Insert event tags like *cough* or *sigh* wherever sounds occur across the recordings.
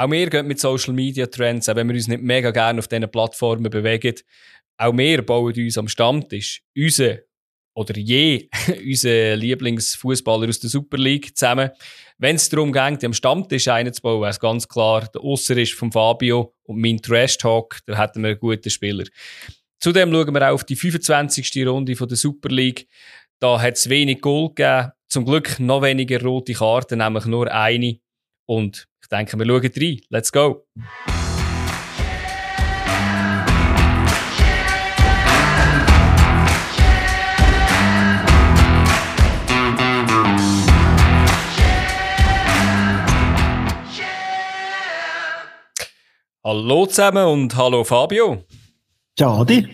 auch wir gehen mit Social Media Trends, auch wenn wir uns nicht mega gerne auf diesen Plattformen bewegen. Auch wir bauen uns am Stammtisch unser oder je *laughs* unser Lieblingsfußballer aus der Super League zusammen. Wenn es darum geht, am Stammtisch einen zu bauen, wäre es ganz klar, der Ausser ist von Fabio und mein Trash Talk, da hätten wir einen guten Spieler. Zudem schauen wir auch auf die 25. Runde von der Super League. Da hat es wenig Gold gegeben. Zum Glück noch weniger rote Karten, nämlich nur eine. Und denke, wir schauen rein. Let's go! Hallo zusammen und hallo Fabio. Ciao, Adi.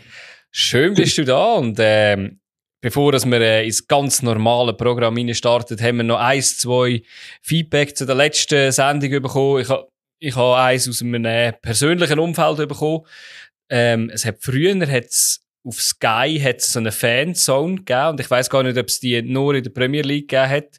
Schön bist du da und ähm, bevor dass wir äh, ins ganz normale Programm starten, haben wir noch eins, zwei Feedback zu der letzten Sendung bekommen. Ich habe ich ha eins aus einem äh, persönlichen Umfeld bekommen. Ähm, es hat früher hat's auf Sky hat's so eine Fanzone gegeben und ich weiß gar nicht, ob es die nur in der Premier League gegeben hat.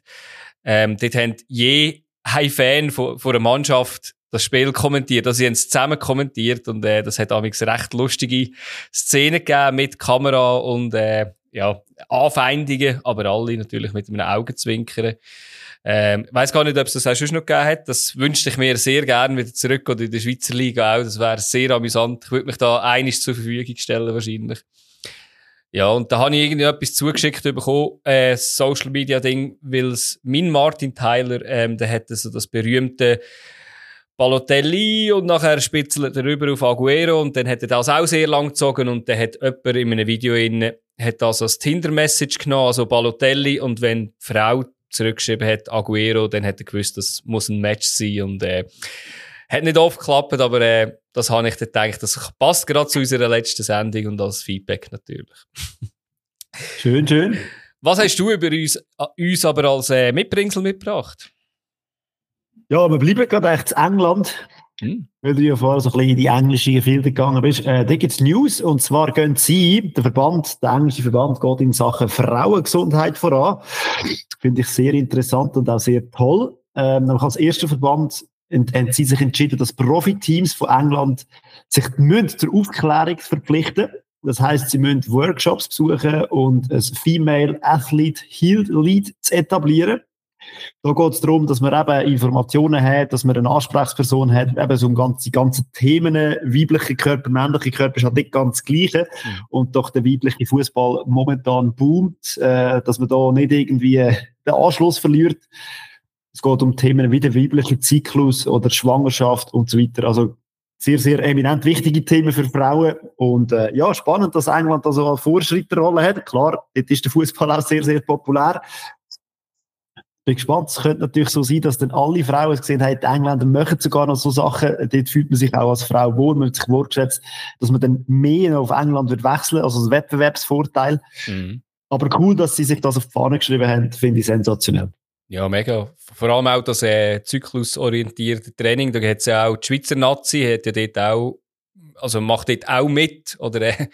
Ähm, dort haben je ein Fan von, von einer Mannschaft das Spiel kommentiert. Also sie haben es zusammen kommentiert und äh, das hat amigs recht lustige Szenen gegeben mit Kamera und äh, ja, Anfeindungen, aber alle natürlich mit einem Augenzwinkern. Ähm, ich weiss gar nicht, ob es das auch schon noch gegeben hat. Das wünschte ich mir sehr gerne wieder zurück oder in der Schweizer Liga auch. Das wäre sehr amüsant. Ich würde mich da einiges zur Verfügung stellen wahrscheinlich. Ja, und da habe ich irgendwie etwas zugeschickt bekommen, äh, Social Media Ding, weil mein Martin Tyler, ähm, der hat so das berühmte Balotelli und nachher spitzelt er rüber auf Aguero und dann hat er das auch sehr lang gezogen und dann hat jemand in einem Video in, hat das als Tinder-Message genommen, also Balotelli und wenn die Frau zurückgeschrieben hat, Aguero, dann hat er gewusst, das muss ein Match sein und äh, hat nicht oft geklappt, aber äh, das habe ich dann gedacht, das passt gerade zu unserer letzten Sendung und als Feedback natürlich. *laughs* schön, schön. Was hast du über uns, äh, uns aber als äh, Mitbringsel mitgebracht? Ja, wir bleiben gerade echt in England. Hm. Weil du ja vorher so ein bisschen in die englische Gefilde gegangen bist. Äh, da gibt's News. Und zwar gehen sie, der Verband, der englische Verband geht in Sachen Frauengesundheit voran. Finde ich sehr interessant und auch sehr toll. Ähm, nämlich als erster Verband haben sie sich entschieden, dass Profiteams von England sich müssen zur Aufklärung verpflichten. Das heißt, sie müssen Workshops besuchen und ein Female Athlete Health Lead zu etablieren. Da geht es darum, dass man eben Informationen hat, dass man eine Ansprechperson hat, eben so ganze, die ganzen Themen, weibliche Körper, männliche Körper, ist halt nicht ganz das Gleiche. Mhm. Und doch der weibliche Fußball momentan boomt, äh, dass man da nicht irgendwie den Anschluss verliert. Es geht um Themen wie der weibliche Zyklus oder Schwangerschaft und so weiter. Also sehr, sehr eminent wichtige Themen für Frauen. Und äh, ja, spannend, dass England da so eine Vorschritterrolle hat. Klar, dort ist der Fußball auch sehr, sehr populär bin gespannt. Es könnte natürlich so sein, dass dann alle Frauen gesehen haben, die Engländer machen sogar noch so Sachen. Dort fühlt man sich auch als Frau wohl, man hat sich wohlgeschätzt, dass man dann mehr auf England wird wechseln, also als Wettbewerbsvorteil. Mhm. Aber cool, dass sie sich das auf die Fahne geschrieben haben, finde ich sensationell. Ja, mega. Vor allem auch das äh, zyklusorientierte Training. Da hat es ja auch die Schweizer Nazi, hat ja dort auch, also macht dort auch mit, oder äh,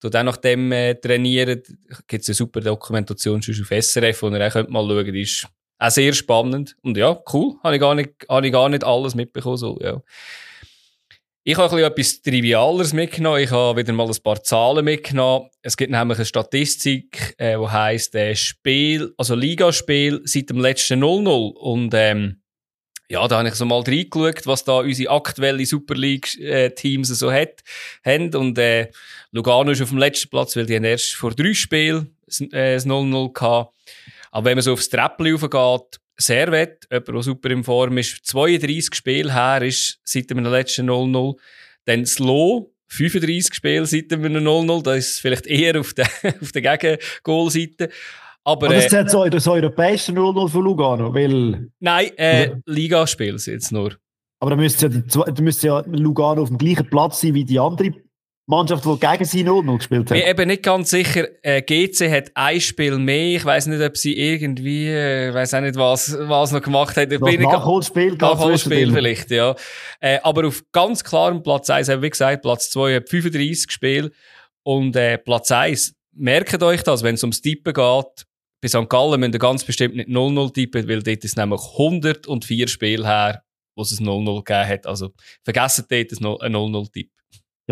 tut auch nach dem äh, trainieren. Gibt es eine super Dokumentation schon auf SRF, wo ihr auch könnt mal schauen könnt, ist auch sehr spannend. Und ja, cool. Habe ich gar nicht, habe ich gar nicht alles mitbekommen. So, ja. Ich habe ein etwas Trivialeres mitgenommen. Ich habe wieder mal ein paar Zahlen mitgenommen. Es gibt nämlich eine Statistik, äh, die heisst, äh, Spiel, also Ligaspiel seit dem letzten 0-0. Und, ähm, ja, da habe ich so mal reingeschaut, was da unsere aktuelle Super League-Teams äh, so hat, haben. Und, äh, Lugano ist auf dem letzten Platz, weil die haben erst vor drei Spielen äh, das 0-0 gehabt. Aber wenn man so aufs Treppli raufgeht, Servet, jemand, der super in Form ist, 32 Spiele her ist seit dem letzten 0-0. Dann Slow, 35 Spiele seit dem 0-0. Das ist vielleicht eher auf der, *laughs* auf der Gegengoal-Seite. Aber, Aber das ist äh, so das europäische 0-0 von Lugano, weil... Nein, äh, Ligaspiel jetzt nur. Aber da müsste ja, müsste ja Lugano auf dem gleichen Platz sein wie die andere Mannschaft, die gegen sie 0 gespielt hat. Ich bin eben nicht ganz sicher. Äh, GC hat ein Spiel mehr. Ich weiß nicht, ob sie irgendwie, äh, weiß auch nicht, was, was noch gemacht hat. Ich bin Nachholspiel, Nachholspiel vielleicht, ja. Äh, aber auf ganz klarem Platz 1, wie gesagt, Platz 2 hat 35 Spiele. Und äh, Platz 1, merkt euch das, wenn es ums Tippen geht, bei St. Gallen müsst ihr ganz bestimmt nicht 0-0 tippen, weil dort ist nämlich 104 Spiele her, wo wo es ein 0-0 gegeben hat. Also vergessen dort ein 0-0-Tipp.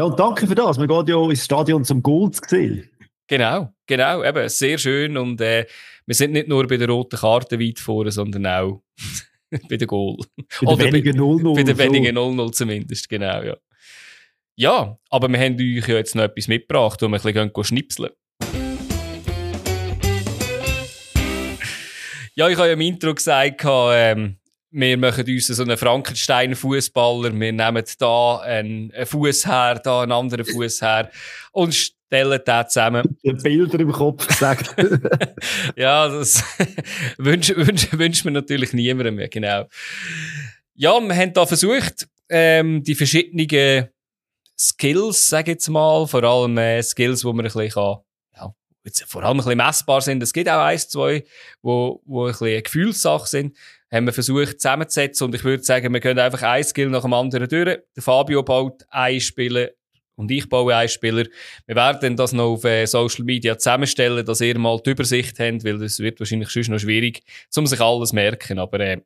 Ja, und danke für das. Man geht ja ins Stadion zum Goal zu sehen. Genau, genau, eben, sehr schön und äh, wir sind nicht nur bei der roten Karte weit vorne, sondern auch *laughs* bei der Goal. Bei der wenigen 0-0. Bei der wenigen 0-0 zumindest, genau, ja. Ja, aber wir haben euch ja jetzt noch etwas mitgebracht, wo wir ein bisschen schnipseln Ja, ich habe ja im Intro gesagt, ähm, wir machen uns so einen Frankenstein-Fußballer, wir nehmen da einen Fuß her, da einen anderen Fuß her und stellen den zusammen. Die Bilder im Kopf gesagt. *laughs* ja, das wünscht *laughs* wünsch, wünsch mir natürlich niemandem mehr, genau. Ja, wir haben da versucht, ähm, die verschiedenen Skills, sage ich jetzt mal, vor allem äh, Skills, wo man ein bisschen kann, ja, jetzt vor allem ein bisschen messbar sind. Es gibt auch eins, zwei, wo, wo ein bisschen eine Gefühlssache sind haben wir versucht zusammenzusetzen und ich würde sagen, wir können einfach ein Skill nach dem anderen durch. Der Fabio baut ein Spieler und ich baue einen Spieler. Wir werden das noch auf äh, Social Media zusammenstellen, dass ihr mal die Übersicht habt, weil das wird wahrscheinlich schon noch schwierig, um sich alles merken. Aber äh,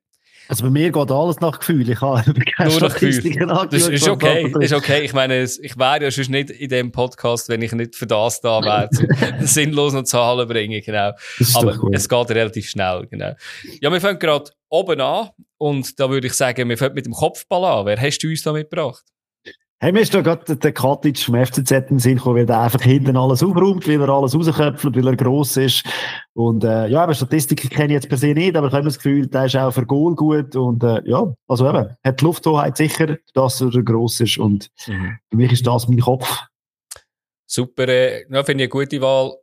also bei mir geht alles nach Gefühl. Ich habe keine Nur nach Das ist okay. Das ist okay. Ich meine, ich wäre ja schon nicht in dem Podcast, wenn ich nicht für das da wäre, um *laughs* sinnlos noch Zahlen bringen, genau. Aber es geht relativ schnell, genau. Ja, wir fangen gerade oben an und da würde ich sagen, wir fangen mit dem Kopfball an. Wer hast du uns da mitgebracht? Hey, mir ist da gerade der Katic vom FCZ den Sinn gekommen, weil der einfach hinten alles aufräumt, weil er alles rausköpft, weil er gross ist. Und, äh, ja, aber Statistiken kenne ich jetzt per se nicht, aber ich habe das Gefühl, der ist auch für Goal gut und, äh, ja, also eben, hat die Lufthoheit sicher, dass er gross ist und mhm. für mich ist das mein Kopf. Super, äh, ja, finde ich eine gute Wahl.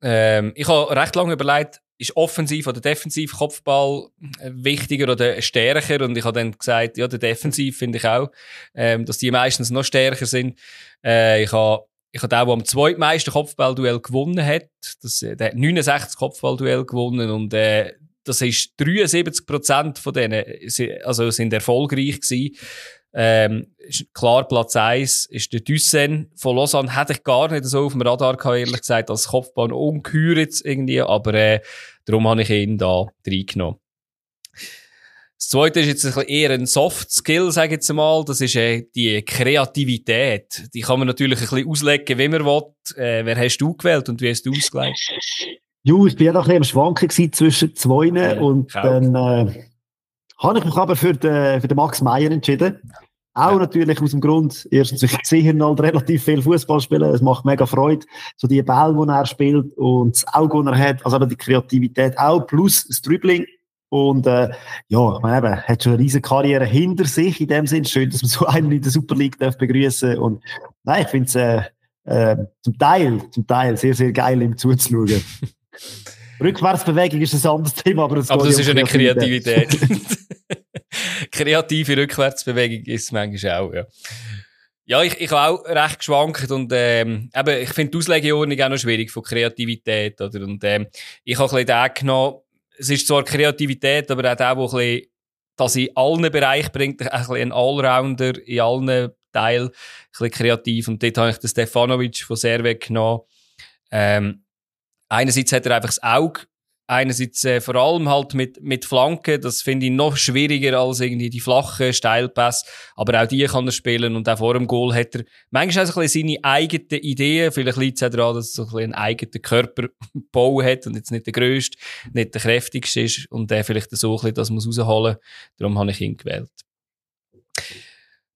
Ähm, ich habe recht lange überlegt, ist offensiv oder defensiv Kopfball äh, wichtiger oder stärker? Und ich habe dann gesagt, ja, der Defensiv finde ich auch, ähm, dass die meistens noch stärker sind. Äh, ich habe ich habe auch, der am zweitmeisten Kopfballduell gewonnen hat. Das, äh, der hat 69 Kopfballduell gewonnen und äh, das ist 73 Prozent von denen, also sind erfolgreich gewesen. Ähm, klar, Platz 1 ist der Dussen von Lausanne. Hätte ich gar nicht so auf dem Radar gehabt, ehrlich gesagt, als Kopfbahn ungeheuer jetzt irgendwie, aber äh, darum habe ich ihn da reingenommen. Das zweite ist jetzt ein bisschen eher ein Soft Skill, sage ich jetzt mal. Das ist äh, die Kreativität. Die kann man natürlich ein bisschen auslegen, wie man will. Äh, wer hast du gewählt und wie hast du ausgelegt? Jo, ich bin ja noch ein bisschen am Schwanken zwischen zwei ja, und dann äh, habe ich mich aber für den, für den Max Meyer entschieden. Auch ja. natürlich aus dem Grund, erstens, ich sehe ihn halt relativ viel Fußball spielen, es macht mega Freude, so die Bälle, die er spielt und das Auge, das er hat, also die Kreativität auch, plus das Dribbling. Und äh, ja, ich meine, eben, hat schon eine riesige Karriere hinter sich, in dem Sinn. Schön, dass man so einen in der Super League darf begrüßen Und nein, ich finde es äh, äh, zum Teil, zum Teil sehr, sehr geil, ihm zuzuschauen. *laughs* Rückwärtsbewegung ist ein anderes Thema, aber aber das ist eine Kreativität. *laughs* Kreative Rückwärtsbewegung ist es manchmal auch, ja. Ja, ich, ich habe auch recht geschwankt und ähm, eben, ich finde die Auslegeordnung auch noch schwierig von Kreativität. Oder? Und ähm, ich habe ein bisschen den genommen, es ist zwar Kreativität, aber auch der, der das in allen Bereichen bringt, ein bisschen ein Allrounder in allen Teilen, ein bisschen kreativ. Und dort habe ich den Stefanovic von Servet genommen. Ähm, einerseits hat er einfach das Auge, einerseits äh, vor allem halt mit, mit Flanken, das finde ich noch schwieriger als irgendwie die flachen Steilpässe, aber auch die kann er spielen und auch vor dem Goal hat er manchmal auch ein bisschen seine eigenen Ideen, vielleicht liegt es auch daran, dass er so ein einen eigenen Körperbau *laughs* hat und jetzt nicht der grösste, nicht der kräftigste ist und der vielleicht so ein bisschen das muss rausholen, darum habe ich ihn gewählt.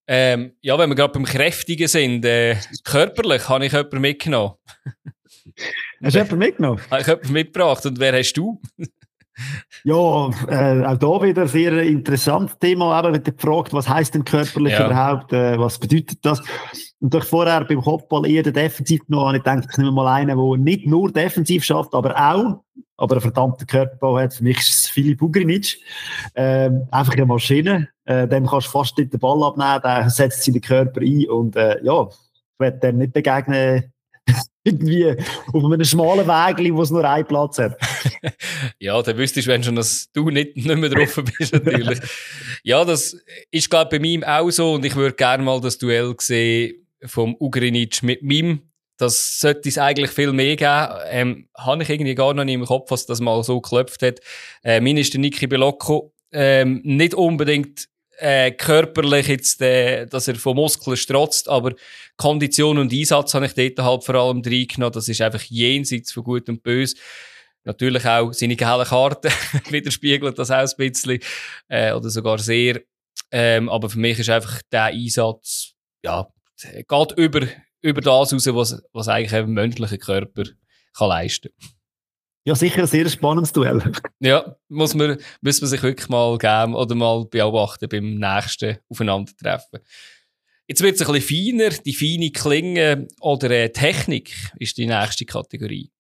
Ähm, ja, wenn wir gerade beim Kräftigen sind, äh, körperlich habe ich jemanden mitgenommen. *laughs* Hast du jemanden mitgenommen? Habe *laughs* ich jemanden mitgebracht. Und wer hast du? *laughs* ja, äh, auch da wieder ein sehr interessantes Thema. Aber wenn du fragst, was heisst denn körperlich ja. überhaupt? Äh, was bedeutet das? Und durch vorher beim Kopfball eher der Defensiv genommen, ich denke, ich nehme mal einen, der nicht nur defensiv schafft, aber auch, aber einen verdammten Körperbau hat. Für mich ist es Filip Ugrinic. Ähm, einfach eine Maschine. Äh, dem kannst du fast nicht den Ball abnehmen, der setzt seinen Körper ein und äh, ja, ich werde dem nicht begegnen irgendwie auf einem schmalen Weg, wo es nur einen Platz hat. *laughs* ja, dann wüsstest du, wenn schon, dass du nicht, nicht mehr drauf bist, *laughs* natürlich. ja, das ist, glaube bei mir auch so und ich würde gerne mal das Duell sehen vom Ugrinic mit Mim. Das sollte es eigentlich viel mehr geben. Ähm, habe ich irgendwie gar noch nicht im Kopf, was das mal so geklopft hat. Äh, mein ist der Niki Belocco. Ähm, nicht unbedingt äh, körperlich jetzt, äh, dass er von Muskeln strotzt, aber Kondition und Einsatz habe ich dort halt vor allem reingenommen. Das ist einfach jenseits von Gut und Böse. Natürlich auch seine gelben Karten *laughs* widerspiegelt das auch ein bisschen, äh, oder sogar sehr. Ähm, aber für mich ist einfach der Einsatz, ja, geht über, über das raus, was, was eigentlich ein menschlicher Körper kann leisten Ja, sicher ein sehr spannendes Duell. Ja, muss man, muss man sich wirklich mal geben oder mal beobachten beim nächsten Aufeinandertreffen. Jetzt wird es ein bisschen feiner. Die feine Klinge oder äh, Technik ist die nächste Kategorie.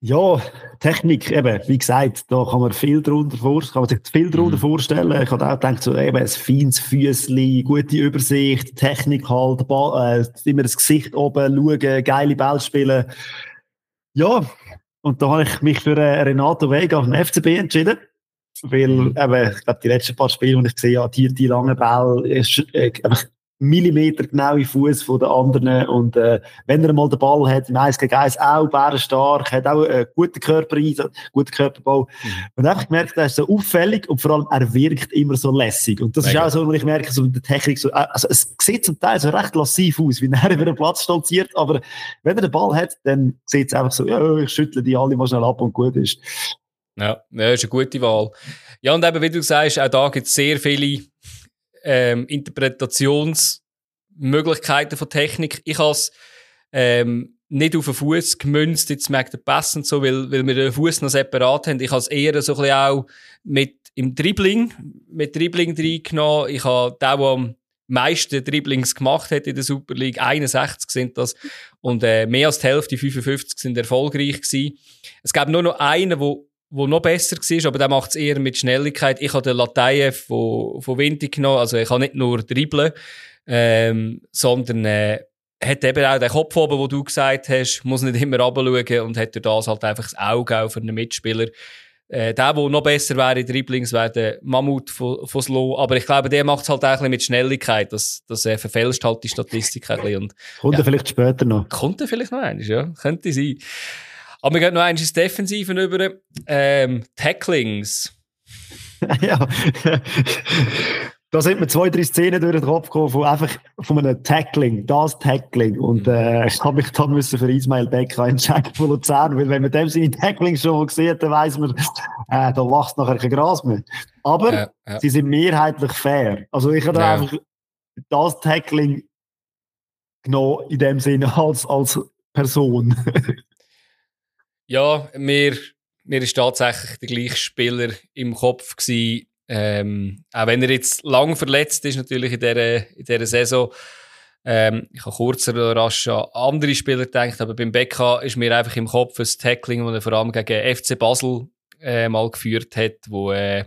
Ja, Technik, eben, wie gesagt, da kann man viel darunter vorstellen, kann man sich viel darunter mhm. vorstellen. Ich habe auch gedacht, so, eben, ein feines Füßli, gute Übersicht, Technik halt, Ball, äh, immer das Gesicht oben, schauen, geile Ball spielen. Ja, und da habe ich mich für äh, Renato Vega den FCB entschieden. Weil, mhm. eben, ich glaube, die letzten paar Spiele, die ich gesehen habe, die, die langen Ball, ist, äh, Millimeter genaue Fuß von den anderen. Und äh, wenn er mal den Ball hat, im 1 gegen 1 auch bärenstark, hat auch einen guten Körper, guten Körperbau. Mhm. Und einfach gemerkt, er ist so auffällig und vor allem er wirkt immer so lässig. Und das Mega. ist auch so, wo ich merke, so mit der Technik so, äh, also es sieht zum Teil so recht lassiv aus, wie er *laughs* über den Platz stolziert, aber wenn er den Ball hat, dann sieht es einfach so, ja, ich schüttle die alle mal schnell ab und gut ist. Ja, ja, ist eine gute Wahl. Ja, und eben, wie du sagst, auch da gibt es sehr viele ähm, Interpretationsmöglichkeiten von Technik. Ich habe ähm, nicht auf den Fuß gemünzt, jetzt merkt der und so, weil, weil wir den Fuß noch separat haben. Ich habe es eher so ein bisschen auch mit im Dribbling, mit Dribbling reingenommen. Ich habe den, der am meisten Dribblings gemacht hat in der Super League, 61 sind das, und äh, mehr als die Hälfte, 55 sind erfolgreich gewesen. Es gab nur noch einen, der wo noch besser war, aber der macht es eher mit Schnelligkeit. Ich habe den Lateyev von, von Vinti genommen, also ich kann nicht nur dribbeln, ähm, sondern äh, hat eben auch den Kopf oben, wo du gesagt hast, muss nicht immer runterschauen und hat durch das halt einfach das Auge auch für einen Mitspieler. Äh, der, der noch besser wäre in Dribblings, wäre der Mammut von, von Slow. Aber ich glaube, der macht es halt auch ein bisschen mit Schnelligkeit. Das, das äh, verfälscht halt die Statistik ein bisschen. Und, kommt ja, er vielleicht später noch? Kommt er vielleicht noch eins, ja. Könnte sein. Aber wir gehen noch eins ins Defensiven über. Ähm, Tacklings. *laughs* ja. da sind mir zwei, drei Szenen durch den Kopf gekommen von einfach von einem Tackling, das Tackling. Und äh, ich habe mich dann müssen für Ismail Becker entscheiden von Luzern, weil wenn man dem seine Tackling schon mal sieht, dann weiss man, äh, da wächst nachher kein Gras mehr. Aber ja, ja. sie sind mehrheitlich fair. Also ich habe ja. einfach das Tackling genommen in dem Sinne als, als Person. *laughs* Ja, mir, mir ist tatsächlich der gleiche Spieler im Kopf gewesen. Ähm, auch wenn er jetzt lang verletzt ist, natürlich in dieser, in dieser Saison. Ähm, ich habe kurz oder rasch an andere Spieler gedacht, aber beim Becca ist mir einfach im Kopf ein Tackling, das er vor allem gegen FC Basel äh, mal geführt hat, wo äh,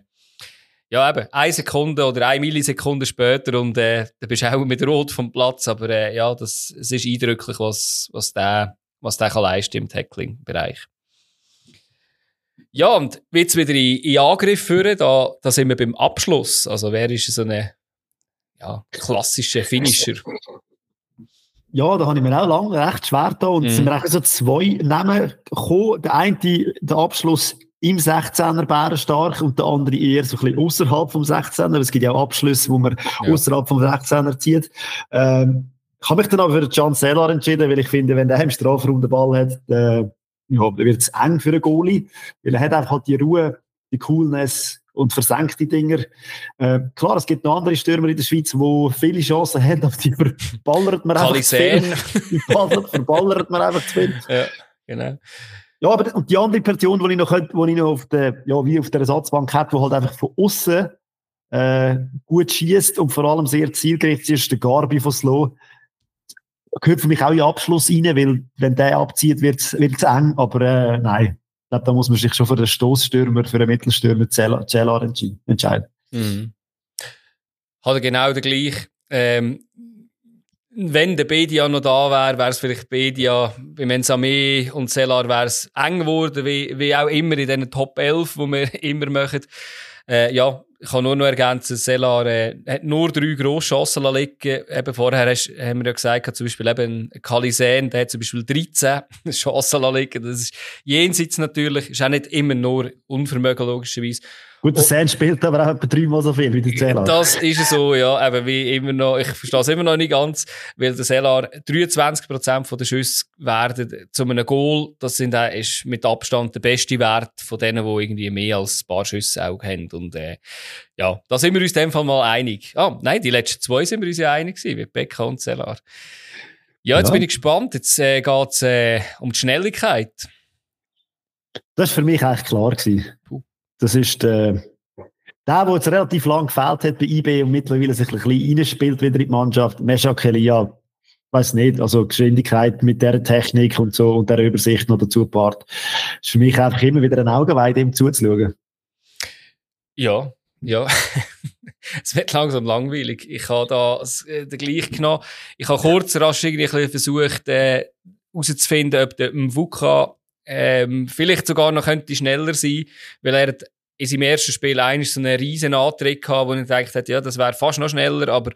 ja eben eine Sekunde oder eine Millisekunde später und äh, da bist du auch mit Rot vom Platz, aber äh, ja, das, es ist eindrücklich, was, was der was der kann leisten im Tackling-Bereich. Ja, und jetzt wieder in, in Angriff führen, da, da sind wir beim Abschluss. Also wer ist so ein ja, klassischer Finisher? Ja, da habe ich mir auch lange recht schwer da und es mhm. sind mir so zwei Namen gekommen. Der eine, der Abschluss im 16er bärenstark und der andere eher so ein bisschen außerhalb vom 16er. Es gibt ja auch Abschlüsse, wo man ja. außerhalb vom 16er zieht. Ähm, ich habe mich dann aber für John Sellar entschieden, weil ich finde, wenn der im Strafraum den Ball hat, äh, ja, dann wird es eng für einen Goalie, weil er hat einfach halt die Ruhe, die Coolness und versenkt die Dinger. Äh, klar, es gibt noch andere Stürmer in der Schweiz, die viele Chancen haben, aber die verballert man einfach zu viel. Die *laughs* verballert man einfach zu viel. Ja, genau. Ja, aber und die andere Person, die ich noch, könnte, die ich noch auf der, ja, wie auf der Ersatzbank habe, die halt einfach von außen äh, gut schießt und vor allem sehr zielgerichtet ist, der Garbi von Slow gehört für mich auch in den Abschluss rein, weil wenn der abzieht, wird es eng. Aber äh, nein, ich glaube, da muss man sich schon für den Stoßstürmer, für den Mittelstürmer Cellar entscheiden. Mhm. Hat er genau der gleiche. Ähm, wenn der Bedia noch da wäre, wäre es vielleicht Bedia, bei Mensame und Cellar wäre es eng geworden, wie, wie auch immer in diesen Top 11, die wir *laughs* immer machen. Äh, ja, ich kann nur noch ergänzen, Selar äh, hat nur drei Grosschancen liegen. Eben vorher hast, haben wir ja gesagt, zum Beispiel eben Kalisen, der hat zum Beispiel 13 *laughs* Chancen liegen. Das ist jenseits natürlich, ist auch nicht immer nur Unvermögen logischerweise. Gut, der Sand spielt aber auch etwa dreimal so viel wie der Zellar. Das ist so, ja. Eben wie immer noch, ich verstehe es immer noch nicht ganz, weil der Zellar 23% der Schüsse werden zu einem Goal. Das sind, ist mit Abstand der beste Wert von denen, die irgendwie mehr als ein paar Schüsse auch haben. Und, äh, ja, da sind wir uns in dem Fall mal einig. Ah, nein, die letzten zwei sind wir uns ja einig gewesen, mit Becker und Zellar. Ja, jetzt ja. bin ich gespannt. Jetzt äh, geht es äh, um die Schnelligkeit. Das war für mich eigentlich klar. Gewesen. Das ist der, der, der jetzt relativ lang gefällt hat bei IB und mittlerweile sich ein bisschen reinspielt wieder in die Mannschaft. Meshak Elia, weiß nicht, also Geschwindigkeit mit der Technik und so und der Übersicht noch dazu part. ist für mich einfach immer wieder ein Augenweid, dem zuzuschauen. Ja, ja. *laughs* es wird langsam langweilig. Ich habe da äh, den gleich genommen. Ich habe kurz rasch irgendwie versucht, äh, herauszufinden, ob der Mvuka ähm, vielleicht sogar noch könnte schneller sein, weil er in seinem ersten Spiel eigentlich so einen riesen Antritt gehabt, wo ich gedacht habe, ja, das wäre fast noch schneller, aber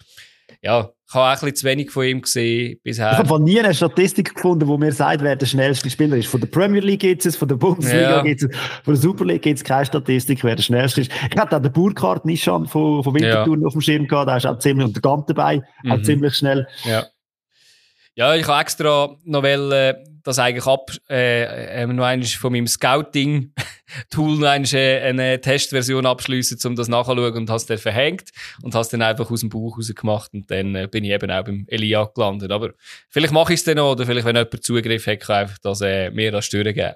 ja, ich habe auch ein bisschen zu wenig von ihm gesehen bisher. Ich habe von nie eine Statistik gefunden, wo mir sagt, wer der schnellste Spieler ist. Von der Premier League gibt es, von der Bundesliga ja. gibt es, von der Super League gibt es keine Statistik, wer der schnellste ist. Ich hatte auch den Burkhardt Nishan von, von Winterthur ja. auf dem Schirm gehabt, der ist auch ziemlich, und der Gant dabei, mhm. auch ziemlich schnell. Ja. Ja, ich habe extra noch wollen, das eigentlich ab, äh, noch einmal von meinem Scouting-Tool noch einmal äh, eine Testversion abschließen, um das nachzuschauen und hast dann verhängt und hast dann einfach aus dem Buch rausgemacht und dann äh, bin ich eben auch beim Elia gelandet. Aber vielleicht mache ich es dann noch oder vielleicht, wenn jemand Zugriff hat, kann einfach das äh, mir das Stören geben.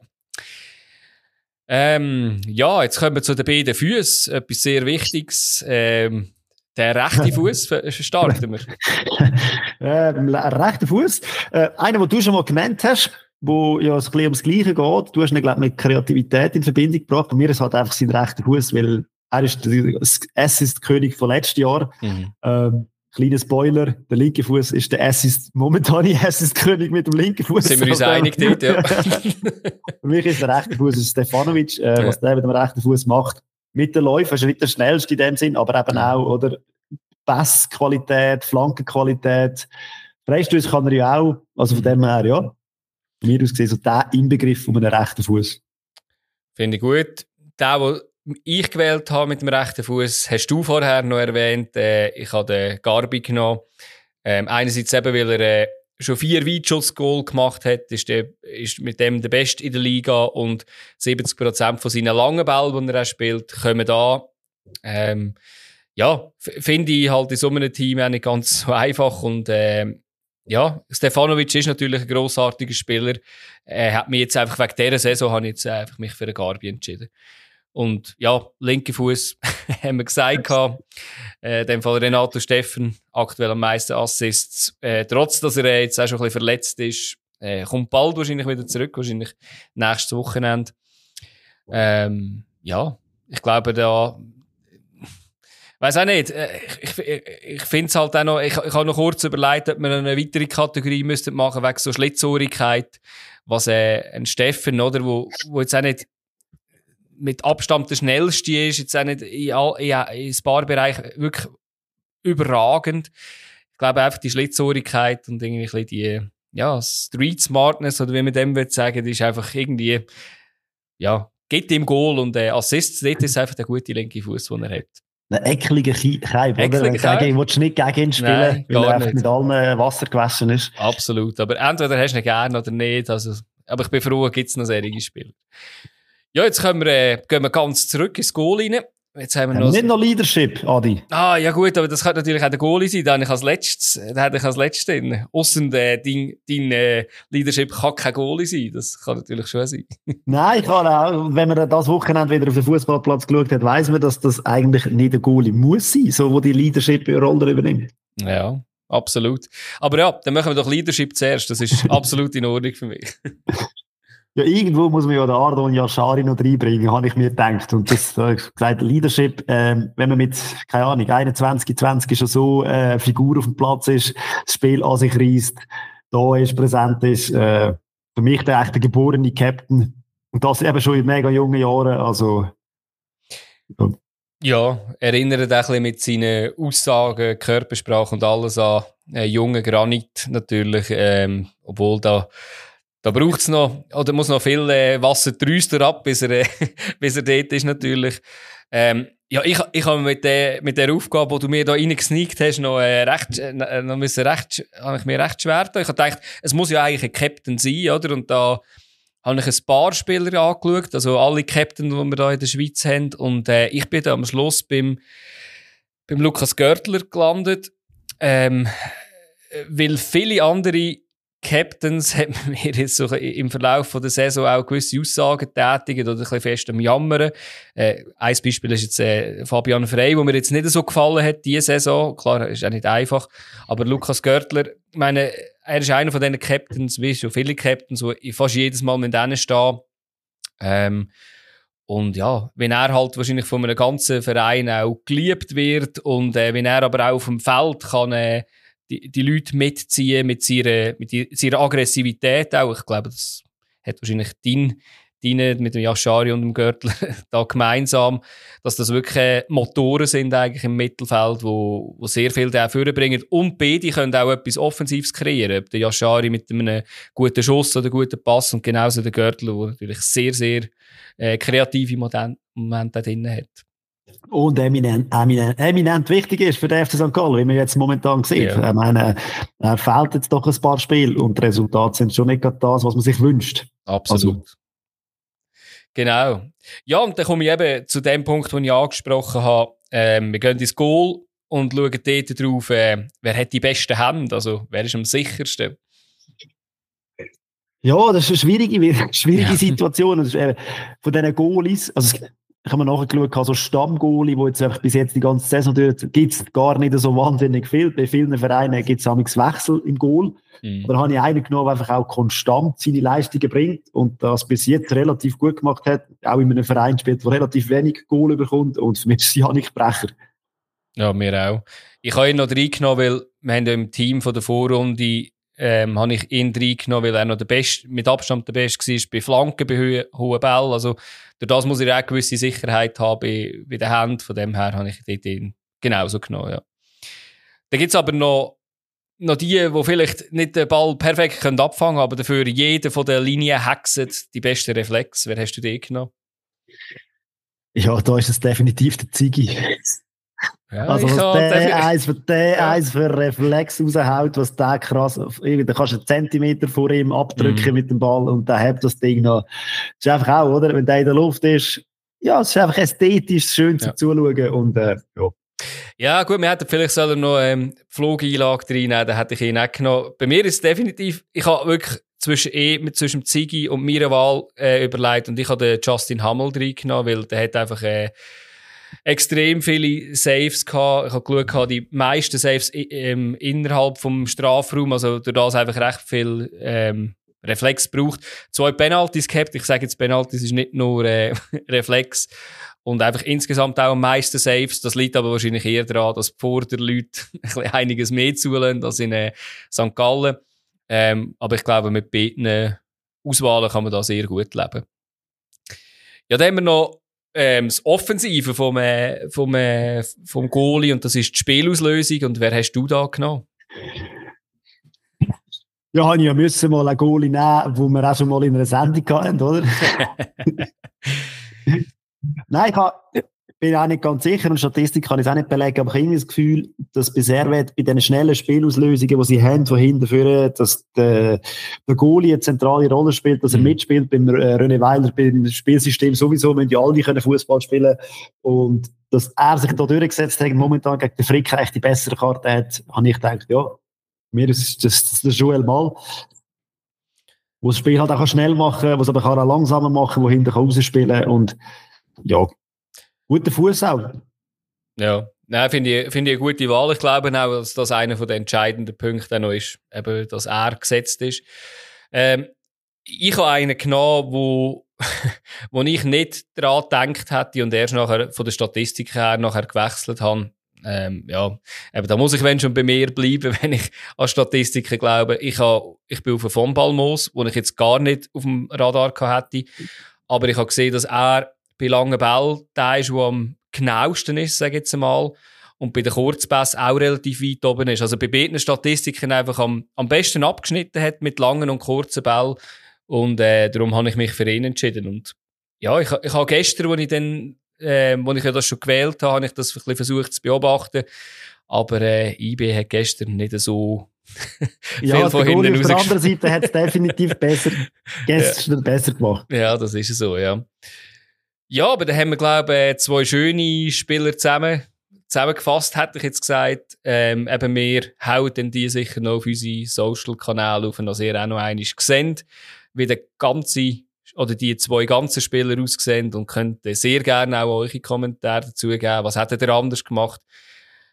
Ähm, ja, jetzt kommen wir zu den beiden Füßen. Etwas sehr Wichtiges. Ähm, der rechte Fuß starten wir. *laughs* äh, rechter Fuß. Äh, einer, den du schon mal genannt hast, wo ja ein bisschen ums Gleiche geht. Du hast ihn, glaube mit Kreativität in Verbindung gebracht. Bei mir ist halt einfach sein rechter Fuß, weil er ist der Assist-König von letztes Jahr. Mhm. Ähm, kleiner Spoiler, der linke Fuß ist der Assist, momentane *laughs* Assist-König mit dem linken Fuß. Sind wir uns *laughs* einig dort, ja. Für mich ist der rechte Fuß Stefanovic, äh, ja. was der mit dem rechten Fuß macht mit den Läufen, ist er nicht der schnellste in dem Sinn, aber eben auch, oder, Passqualität, Flankenqualität. Freistöße kann er ja auch, also von dem her, ja. Mir aus gesehen, so der Inbegriff von einem rechten Fuß. Finde ich gut. Der, den ich gewählt habe mit dem rechten Fuß, hast du vorher noch erwähnt. Äh, ich habe den Garbi genommen. Ähm, einerseits eben, weil er äh, schon vier Weitschuss-Goal gemacht hat, ist, der, ist mit dem der Beste in der Liga und 70% von seinen langen Bällen, die er auch spielt, kommen da. Ähm, ja, finde ich halt in so einem Team auch nicht ganz so einfach und ähm, ja, Stefanovic ist natürlich ein grossartiger Spieler. Er hat mich jetzt einfach wegen dieser Saison habe ich jetzt einfach mich für den Garbi entschieden. Und ja, linke Fuß *laughs* haben wir gesagt. äh, in dem Fall Renato Steffen, aktuell am meisten Assists. Äh, trotz, dass er jetzt auch schon ein bisschen verletzt ist, äh, kommt bald wahrscheinlich wieder zurück, wahrscheinlich nächstes Wochenende. Ähm, ja, ich glaube, da weiß auch nicht. Äh, ich, ich, ich finde es halt auch noch, ich, ich habe noch kurz überlegt, ob wir eine weitere Kategorie müssten machen wegen so Schlitzohrigkeit, was äh, ein Steffen, oder, wo, wo jetzt auch nicht mit Abstand der schnellste ist, jetzt auch nicht in, in, ein paar Bereichen wirklich überragend. Ich glaube einfach die Schlitzohrigkeit und irgendwie die, ja, Street Smartness oder wie man dem will sagen, ist einfach irgendwie, ja, geht ihm Goal und äh, Assists, dort ist einfach der gute linke Fuß, den er hat. Ein ekliger Keib, oder? Gegen, willst du nicht gegen ihn spielen, Nein, weil er mit allen Wasser gewaschen ist. Absolut. Aber entweder hast du ihn gerne oder nicht. Also, aber ich bin froh, gibt es noch solche Spiele. Ja, jetzt können wir, äh, gehen wir ganz zurück ins Goal rein. Jetzt haben wir noch nicht noch Leadership, Adi. Ah, ja gut, aber das könnte natürlich auch der Goalie sein. Da habe ich als letztes, da hätte ich als letztes drin. Ausser äh, dein, dein äh, Leadership kann kein Goalie sein. Das kann natürlich schon sein. *laughs* Nein, ich kann auch, wenn man das Wochenende wieder auf den Fußballplatz geschaut hat, weiss man, dass das eigentlich nicht der Goalie muss sein, so wo die Leadership-Rolle übernimmt. Ja, absolut. Aber ja, dann machen wir doch Leadership zuerst. Das ist *laughs* absolut in Ordnung für mich. *laughs* Ja, irgendwo muss man ja den Ardon Yashari noch reinbringen, habe ich mir gedacht. Und das, äh, gesagt, Leadership, äh, wenn man mit, keine Ahnung, 21, 20 schon so äh, Figur auf dem Platz ist, das Spiel an sich reißt, da ist, präsent ist, äh, für mich der echte geborene Captain. Und das eben schon in mega jungen Jahren, also, ja. Ja, erinnert ein bisschen mit seinen Aussagen, Körpersprache und alles an äh, jungen Granit natürlich, ähm, obwohl da Da braucht es noch, oder muss noch viel äh, Wasser drüster ab, bis er, äh, *laughs* bis er dort ist natürlich. Ähm, ja, ich, ich habe mit der, mit der Aufgabe, die du mir da reingesneakt hast, noch, äh, recht, äh, noch müssen recht, habe ich mir recht schwer getan. Ich habe gedacht, es muss ja eigentlich ein Captain sein, oder? Und da habe ich ein paar Spieler angeschaut, also alle Captain, die wir da in der Schweiz haben. Und äh, ich bin da am Schluss beim, beim Lukas Görtler gelandet, ähm, weil viele andere Captains hat mir jetzt so im Verlauf von der Saison auch gewisse Aussagen tätigt oder ein bisschen fest am Jammern. Äh, ein Beispiel ist jetzt äh, Fabian Frey, wo mir jetzt nicht so gefallen hat, diese Saison. Klar, ist auch nicht einfach. Aber Lukas Görtler, ich meine, er ist einer von diesen Captains, wie schon viele Captains, die fast jedes Mal mit denen stehen. Ähm, und ja, wenn er halt wahrscheinlich von einem ganzen Verein auch geliebt wird und äh, wenn er aber auch auf dem Feld kann äh, die, die Leute mitziehen mit seiner, mit seiner Aggressivität auch. Ich glaube, das hat wahrscheinlich dein, deine mit dem Yashari und dem Gürtel *laughs* da gemeinsam, dass das wirklich Motoren sind eigentlich im Mittelfeld, wo, wo sehr viel da bringen. Und beide können auch etwas Offensives kreieren. Der Yashari mit einem guten Schuss oder guten Pass und genauso der Gürtel, der natürlich sehr, sehr äh, kreative Momente drin hat und eminent, eminent, eminent wichtig ist für den FC St. Gallen, wie man jetzt momentan sieht. Ja. Ich meine, er fehlt jetzt doch ein paar Spiele und die Resultate sind schon nicht das, was man sich wünscht. Absolut. Also. Genau. Ja, und dann komme ich eben zu dem Punkt, den ich angesprochen habe. Ähm, wir gehen ins Goal und schauen dort drauf, äh, wer hat die besten Hände, also wer ist am sichersten. Ja, das ist eine schwierige, *laughs* schwierige ja. Situation. Äh, von diesen Goalies, also ich habe mir nachher geschaut, so Stammgoalie, wo jetzt einfach bis jetzt die ganze Saison durch, gibt es gar nicht so wahnsinnig viel. Bei vielen Vereinen gibt es Wechsel im Goal. Mhm. Da habe ich einen genommen, der einfach auch konstant seine Leistungen bringt und das bis jetzt relativ gut gemacht hat. Auch in einem Verein spielt, der relativ wenig Goal bekommt. Und für mich ist Janik Brecher. Ja, mir auch. Ich habe ihn noch reingenommen, weil wir haben ja im Team von der Vorrunde ähm, habe ich ihn reingenommen, weil er noch der Beste, mit Abstand der Beste war bei Flanken, bei hohen Bällen. Also, durch das muss er auch gewisse Sicherheit haben bei, bei den Händen. Von dem her habe ich ihn genauso genommen, ja. Dann gibt es aber noch, noch die, die vielleicht nicht den Ball perfekt können abfangen können, aber dafür jeder von der Linie hexet die beste Reflex. Wer hast du den genommen? Ja, da ist es definitiv der Ziggy. Ja, also, was der eins, für der *laughs* ja. eins für Reflex raushaut, was der krass, da kannst du einen Zentimeter vor ihm abdrücken mhm. mit dem Ball und der hat das Ding noch. Das ist einfach auch, oder? Wenn der in der Luft ist, ja, es ist einfach ästhetisch schön ja. zu zuschauen und, äh, ja. Ja, gut, wir hätten vielleicht soll noch ähm, Flugeinlage reinnehmen, dann hätte ich ihn auch genommen. Bei mir ist es definitiv, ich habe wirklich zwischen, eh, zwischen Ziggy und meiner Wahl äh, überlegt und ich habe den Justin Hammel reingenommen, weil der hat einfach, äh, extrem viele Saves gehabt. Ich habe geschaut, die meisten Saves ähm, innerhalb vom Strafraum, also durch das einfach recht viel ähm, Reflex braucht. Zwei Penalties gehabt. Ich sage jetzt, Penalties ist nicht nur äh, *laughs* Reflex. Und einfach insgesamt auch am meisten Saves. Das liegt aber wahrscheinlich eher daran, dass vor der Leute *laughs* ein einiges mehr zulassen als in äh, St. Gallen. Ähm, aber ich glaube, mit beiden Auswahlen kann man da sehr gut leben. Ja, dann haben wir noch ähm, das Offensive vom, äh, vom, äh, vom Goalie und das ist die Spielauslösung. Und wer hast du da genommen? Ja, ich müssen mal einen Goalie nehmen, wo wir auch schon mal in einer Sendung hatten, oder? *laughs* Nein, ich habe bin auch nicht ganz sicher. Und Statistik kann ich es auch nicht belegen, aber ich habe das Gefühl, dass bei Servet bei diesen schnellen Spielauslösungen, die sie haben, von hinten führen, dass der, der Goalie eine zentrale Rolle spielt, dass er mhm. mitspielt beim äh, René Weiler, beim Spielsystem sowieso, müssen ja alle können Fußball spielen. Und dass er sich da durchgesetzt hat, momentan gegen den Frick echt die bessere Karte hat, habe ich gedacht, ja, mir ist das, das, das Joel Mal, wo das Spiel halt auch schnell machen kann, was aber auch langsamer machen, wo hinten rausspielen kann. Und ja, Guter Fuß auch. Ja, finde ich, finde ich eine gute Wahl. Ich glaube auch, dass das einer der entscheidenden Punkte noch ist, eben, dass er gesetzt ist. Ähm, ich habe einen genommen, wo, *laughs* wo ich nicht daran gedacht hätte und erst nachher von der Statistik her nachher gewechselt habe. Ähm, ja, eben, da muss ich wenn schon bei mir bleiben, *laughs* wenn ich an Statistiken glaube. Ich, habe, ich bin auf einem Von Balmos, wo ich jetzt gar nicht auf dem Radar hätte. Aber ich habe gesehen, dass er bei langen Bällen der ist, der am genauesten ist, sage ich jetzt mal. Und bei den Kurzpässen auch relativ weit oben ist. Also bei beiden Statistiken einfach am, am besten abgeschnitten hat mit langen und kurzen Bällen. Und äh, darum habe ich mich für ihn entschieden. Und ja, ich, ich habe gestern, als ich dann, äh, als ich ja das schon gewählt habe, habe ich das ein bisschen versucht zu beobachten. Aber äh, IB hat gestern nicht so *laughs* ja, von hinten auf der anderen Seite hat es definitiv besser, *laughs* gestern ja. besser gemacht. Ja, das ist so, ja. Ja, aber da haben wir, glaube ich, zwei schöne Spieler zusammen, zusammengefasst, hätte ich jetzt gesagt. Ähm, eben wir hauen die sicher noch auf unsere Social-Kanäle auf, dass ihr auch noch einmal seht, wie der ganze oder die zwei ganzen Spieler aussehen und könnt sehr gerne auch eure Kommentare dazu geben. Was hättet ihr anders gemacht?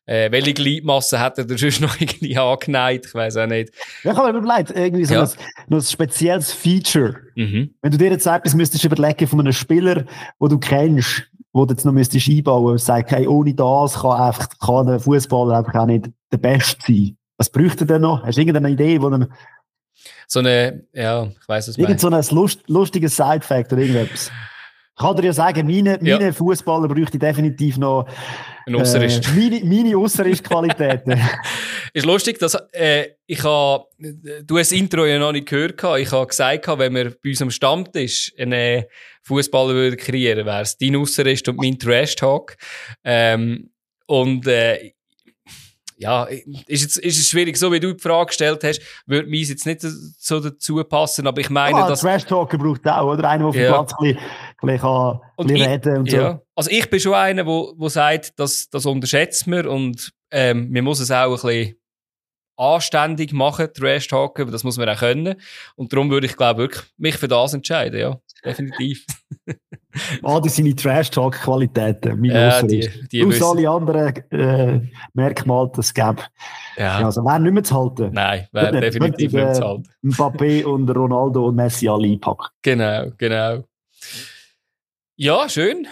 Äh, welche Gliedmasse hat er sonst *laughs* noch irgendwie angeneigt? Ich weiß auch nicht. Ja, ich habe mir überlegt, irgendwie so ja. ein, noch ein spezielles Feature. Mhm. Wenn du dir jetzt etwas müsstest überlegen von einem Spieler, wo du kennst, wo du jetzt noch müsstest einbauen müsstest, sagst, hey, ohne das kann einfach, kann ein Fußballer einfach auch nicht der Beste sein. Was bräuchte er denn noch? Hast du irgendeine Idee, wo einem so eine, ja, ich weiß es nicht. Irgend so ein lust, lustiges Side-Fact oder irgendetwas. Ich kann dir ja sagen, meine, ja. meine Fußballer bräuchte definitiv noch ein. Äh, meine meine Ausserist-Qualitäten. *laughs* ist lustig, dass äh, ich habe, du hast das Intro ja noch nicht gehört, ich habe gesagt, wenn wir bei unserem Stammtisch einen Fußballer würde kreieren, wäre es dein Ausserist und mein Trash-Talk. Ähm, und äh, ja, ist, jetzt, ist es schwierig, so wie du die Frage gestellt hast, würde mir jetzt nicht so dazu passen, aber ich meine, ah, dass... Trash-Talker braucht auch, oder? Einer, der auf dem ja. Platz ein bisschen, bisschen, kann, ein bisschen reden und so. Ja. Also ich bin schon einer, der, der sagt, dass das unterschätzt man und ähm, man muss es auch ein bisschen anständig machen, Trash Talken, das muss man auch können. Und darum würde ich, glaube wirklich mich für das entscheiden, ja. Definitiv. *laughs* ah, das sind die Trash-Talk-Qualitäten, ja, die, die Aus alle anderen äh, Merkmale, das es gäbe. Ja. ja. also wäre nicht mehr zu halten. Nein, wäre definitiv nicht mehr zu halten. Mbappé und Ronaldo und Messi alle einpacken. Genau, genau. Ja, schön.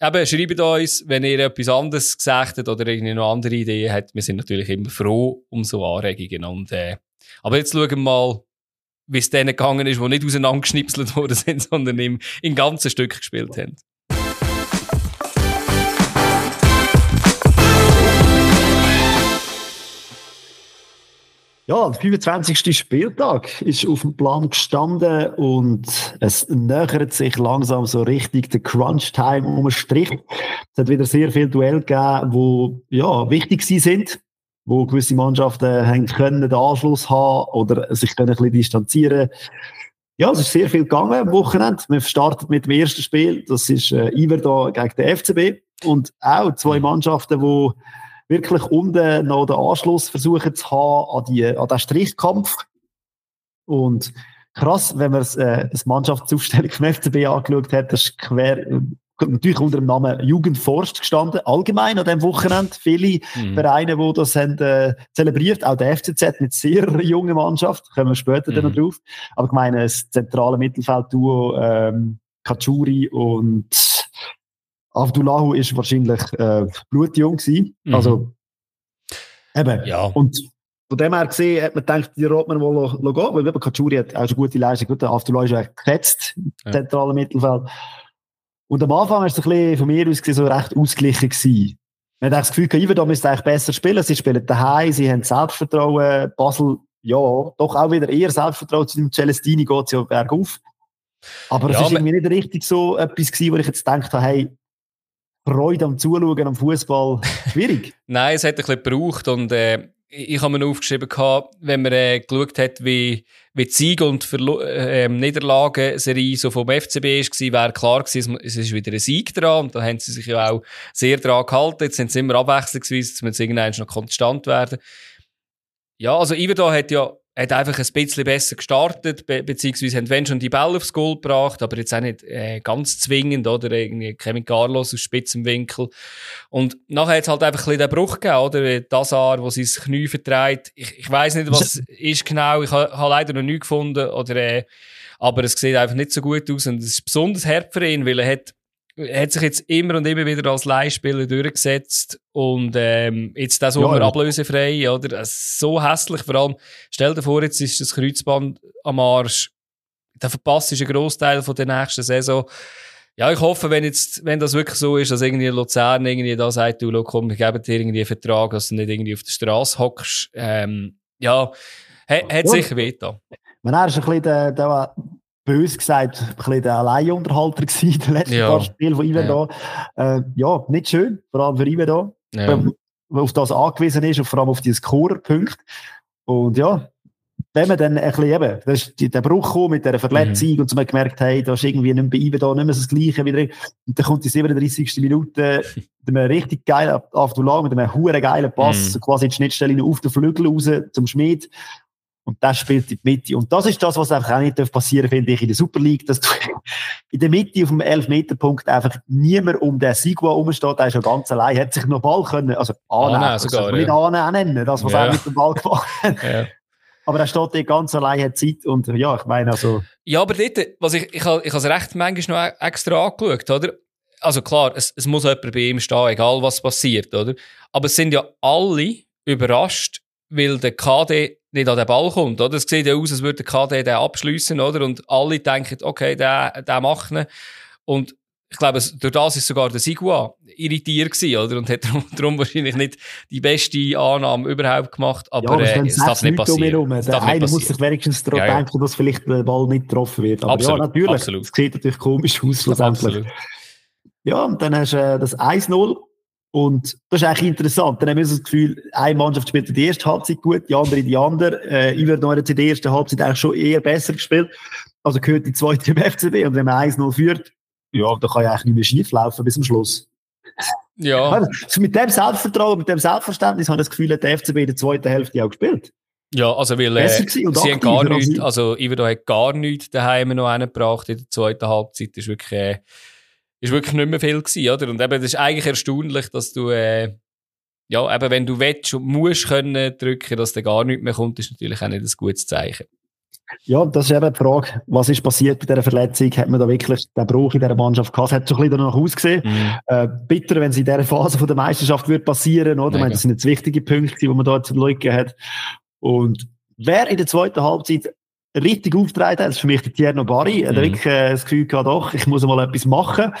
Eben, schreibt uns, wenn ihr etwas anderes gesagt habt oder irgendwie noch andere Ideen habt. Wir sind natürlich immer froh um so Anregungen. Und, äh, aber jetzt schauen wir mal, wie es denen gegangen ist, die nicht auseinandergeschnipselt *laughs* worden sind, sondern im, in ganzen Stück gespielt haben. Ja, der 25. Spieltag ist auf dem Plan gestanden und es nähert sich langsam so richtig der Crunch-Time um den Strich. Es hat wieder sehr viele Duell gegeben, die ja, wichtig sind, wo gewisse Mannschaften haben können den Anschluss haben oder sich können ein bisschen distanzieren. Ja, es ist sehr viel gegangen am Wochenende. Wir starten mit dem ersten Spiel, das ist äh, Iverda gegen den FCB und auch zwei Mannschaften, die wirklich unten noch den Anschluss versuchen zu haben an, die, an den Strichkampf. Und krass, wenn man äh, das Mannschaftsaufstellung vom FCB angeschaut hat, das ist quer, natürlich unter dem Namen Jugendforst gestanden, allgemein an dem Wochenende. Viele mhm. Vereine, die das haben, äh, zelebriert, auch der FCZ mit sehr junger Mannschaft, kommen wir später mhm. dann noch drauf. Aber ich meine, das zentrale Mittelfeld-Duo ähm, Kachuri und Abdullahu ist wahrscheinlich äh, blutjung gewesen. Mhm. Also, eben. Ja. Und von dem her gesehen hat man gedacht, die rot man wohl gehen, weil eben Kachuri hat auch schon gute Leistung. Gut, der Abdullah ist eigentlich gesetzt, ja. zentrale Mittelfeld. Und am Anfang war es ein bisschen von mir aus gesehen, so recht ausgeglichen gewesen. Man hat das Gefühl, Ivan da müsste eigentlich besser spielen. Sie spielen daheim, sie haben Selbstvertrauen. Basel, ja, doch auch wieder eher Selbstvertrauen. Zu dem Celestini geht es ja bergauf. Aber ja, es ist irgendwie nicht richtig so etwas gewesen, wo ich jetzt gedacht habe, hey, Freude am Zuschauen am Fußball schwierig? *laughs* Nein, es hat ein bisschen gebraucht und äh, ich habe mir aufgeschrieben, gehabt, wenn man äh, geschaut hat, wie, wie die Sieg- und Verlo äh, Niederlagenserie so vom FCB war, wäre klar gewesen, es ist wieder ein Sieg dran und da haben sie sich ja auch sehr dran gehalten. Jetzt sind sie immer abwechslungsweise, jetzt müssen sie irgendwann noch konstant werden. Ja, also Iverda hat ja hat einfach ein bisschen besser gestartet, be beziehungsweise haben wenn schon die Bälle aufs Goal gebracht, aber jetzt auch nicht äh, ganz zwingend, oder? Irgendwie Kevin Carlos aus spitzem Winkel. Und nachher hat es halt einfach ein bisschen den Bruch gegeben, oder? Dasar, wo sein Knie vertreibt. Ich, ich weiss nicht, was *laughs* ist genau. Ich habe ha leider noch nie gefunden, oder, äh, aber es sieht einfach nicht so gut aus und es ist besonders hart für ihn, weil er hat er hat sich jetzt immer und immer wieder als Leihspieler durchgesetzt und ähm, jetzt das Sommer ja, ablösefrei, oder? So hässlich, vor allem, stell dir vor, jetzt ist das Kreuzband am Arsch. Da verpasst ist ein Großteil von der nächsten Saison. Ja, ich hoffe, wenn jetzt, wenn das wirklich so ist, dass irgendwie Luzern irgendwie da sagt, du, komm, wir geben dir irgendwie einen Vertrag, dass du nicht irgendwie auf der Straße hockst, ähm, ja, hat, hat sicher weh da. Man ist ein bisschen der, der bös gesagt, ein bisschen der Alleinunterhalter gewesen, *laughs* in den letzten ja. paar Spielen von Ivan ja. Äh, ja, nicht schön, vor allem für Ivan ja. Ähm, auf das angewiesen ist und vor allem auf die Scorer-Punkte. Und ja, wenn man dann ein bisschen eben, das ist der Bruch mit dieser Verletzung mhm. und so man gemerkt, hey, da ist irgendwie nicht bei Ivan da nicht mehr das Gleiche wieder. Und dann kommt die 37. Minute mit einem richtig geilen Abdullah, mit einem huren geilen Pass, mhm. quasi in die Schnittstelle auf den Flügel raus zum Schmied. Und das spielt in die Mitte. Und das ist das, was einfach auch nicht passieren finde ich, in der Super League, dass du *laughs* in der Mitte auf dem 11-Meter-Punkt einfach niemand um den Sigua rumsteht, der ist ja ganz allein, hat sich noch Ball können, also annehmen, ah, sogar, also, ja. nicht annehmen, das, was ja. er mit dem Ball gemacht hat. *laughs* Ja. Aber er steht dort ganz allein, hat Zeit und ja, ich meine also... Ja, aber dort, was ich, ich, ich habe es recht manchmal noch extra angeschaut, oder? Also klar, es, es muss jemand bei ihm stehen, egal was passiert, oder? Aber es sind ja alle überrascht, weil der KD nicht an den Ball kommt, oder? Es sieht ja aus, als würde der KD den abschliessen, oder? Und alle denken, okay, der, der macht ihn. Und ich glaube, durch das ist sogar der Sigua irritiert gewesen, oder? Und hat *laughs* darum, wahrscheinlich nicht die beste Annahme überhaupt gemacht. Aber ja, äh, es darf nicht passieren. Um der eine muss sich wenigstens daran ja, ja. denken, dass vielleicht der Ball nicht getroffen wird. Aber absolut, ja, natürlich. Es sieht natürlich komisch aus, schlussendlich. Ja, und dann hast du äh, das 1-0 und das ist eigentlich interessant. Dann haben wir das Gefühl, eine Mannschaft spielt die erste Halbzeit gut, die andere die andere. Äh, ich würde noch in der ersten Halbzeit eigentlich schon eher besser gespielt. Also gehört die zweite *laughs* im FCB. Und wenn man 1-0 führt, ja, dann kann ja eigentlich nicht mehr schief laufen bis zum Schluss. Ja. Also mit dem Selbstvertrauen, mit dem Selbstverständnis habe ich das Gefühl, hat der FCB in der zweiten Hälfte auch gespielt. Ja, also weil äh, sie haben gar nichts, also Iverdo hat gar nichts daheim noch gebracht in der zweiten Halbzeit. Das ist wirklich äh, ist wirklich nicht mehr viel gewesen, oder? Und eben, das ist eigentlich erstaunlich, dass du, äh, ja, eben, wenn du willst und musst können drücken, dass da gar nichts mehr kommt, ist natürlich auch nicht ein gutes Zeichen. Ja, das ist eben die Frage, was ist passiert bei dieser Verletzung? Hat man da wirklich den Bruch in dieser Mannschaft gehabt? Es hat so ein bisschen danach ausgesehen. Mhm. Äh, bitter, wenn es in dieser Phase von der Meisterschaft würde passieren, oder? Ich meine, das sind jetzt wichtige Punkte, die man da zu schauen hat. Und wer in der zweiten Halbzeit richtig auftreten. Das ist für mich der Tierno Barry. Hat mhm. wirklich äh, das Gefühl gehabt, doch, ich muss mal etwas machen.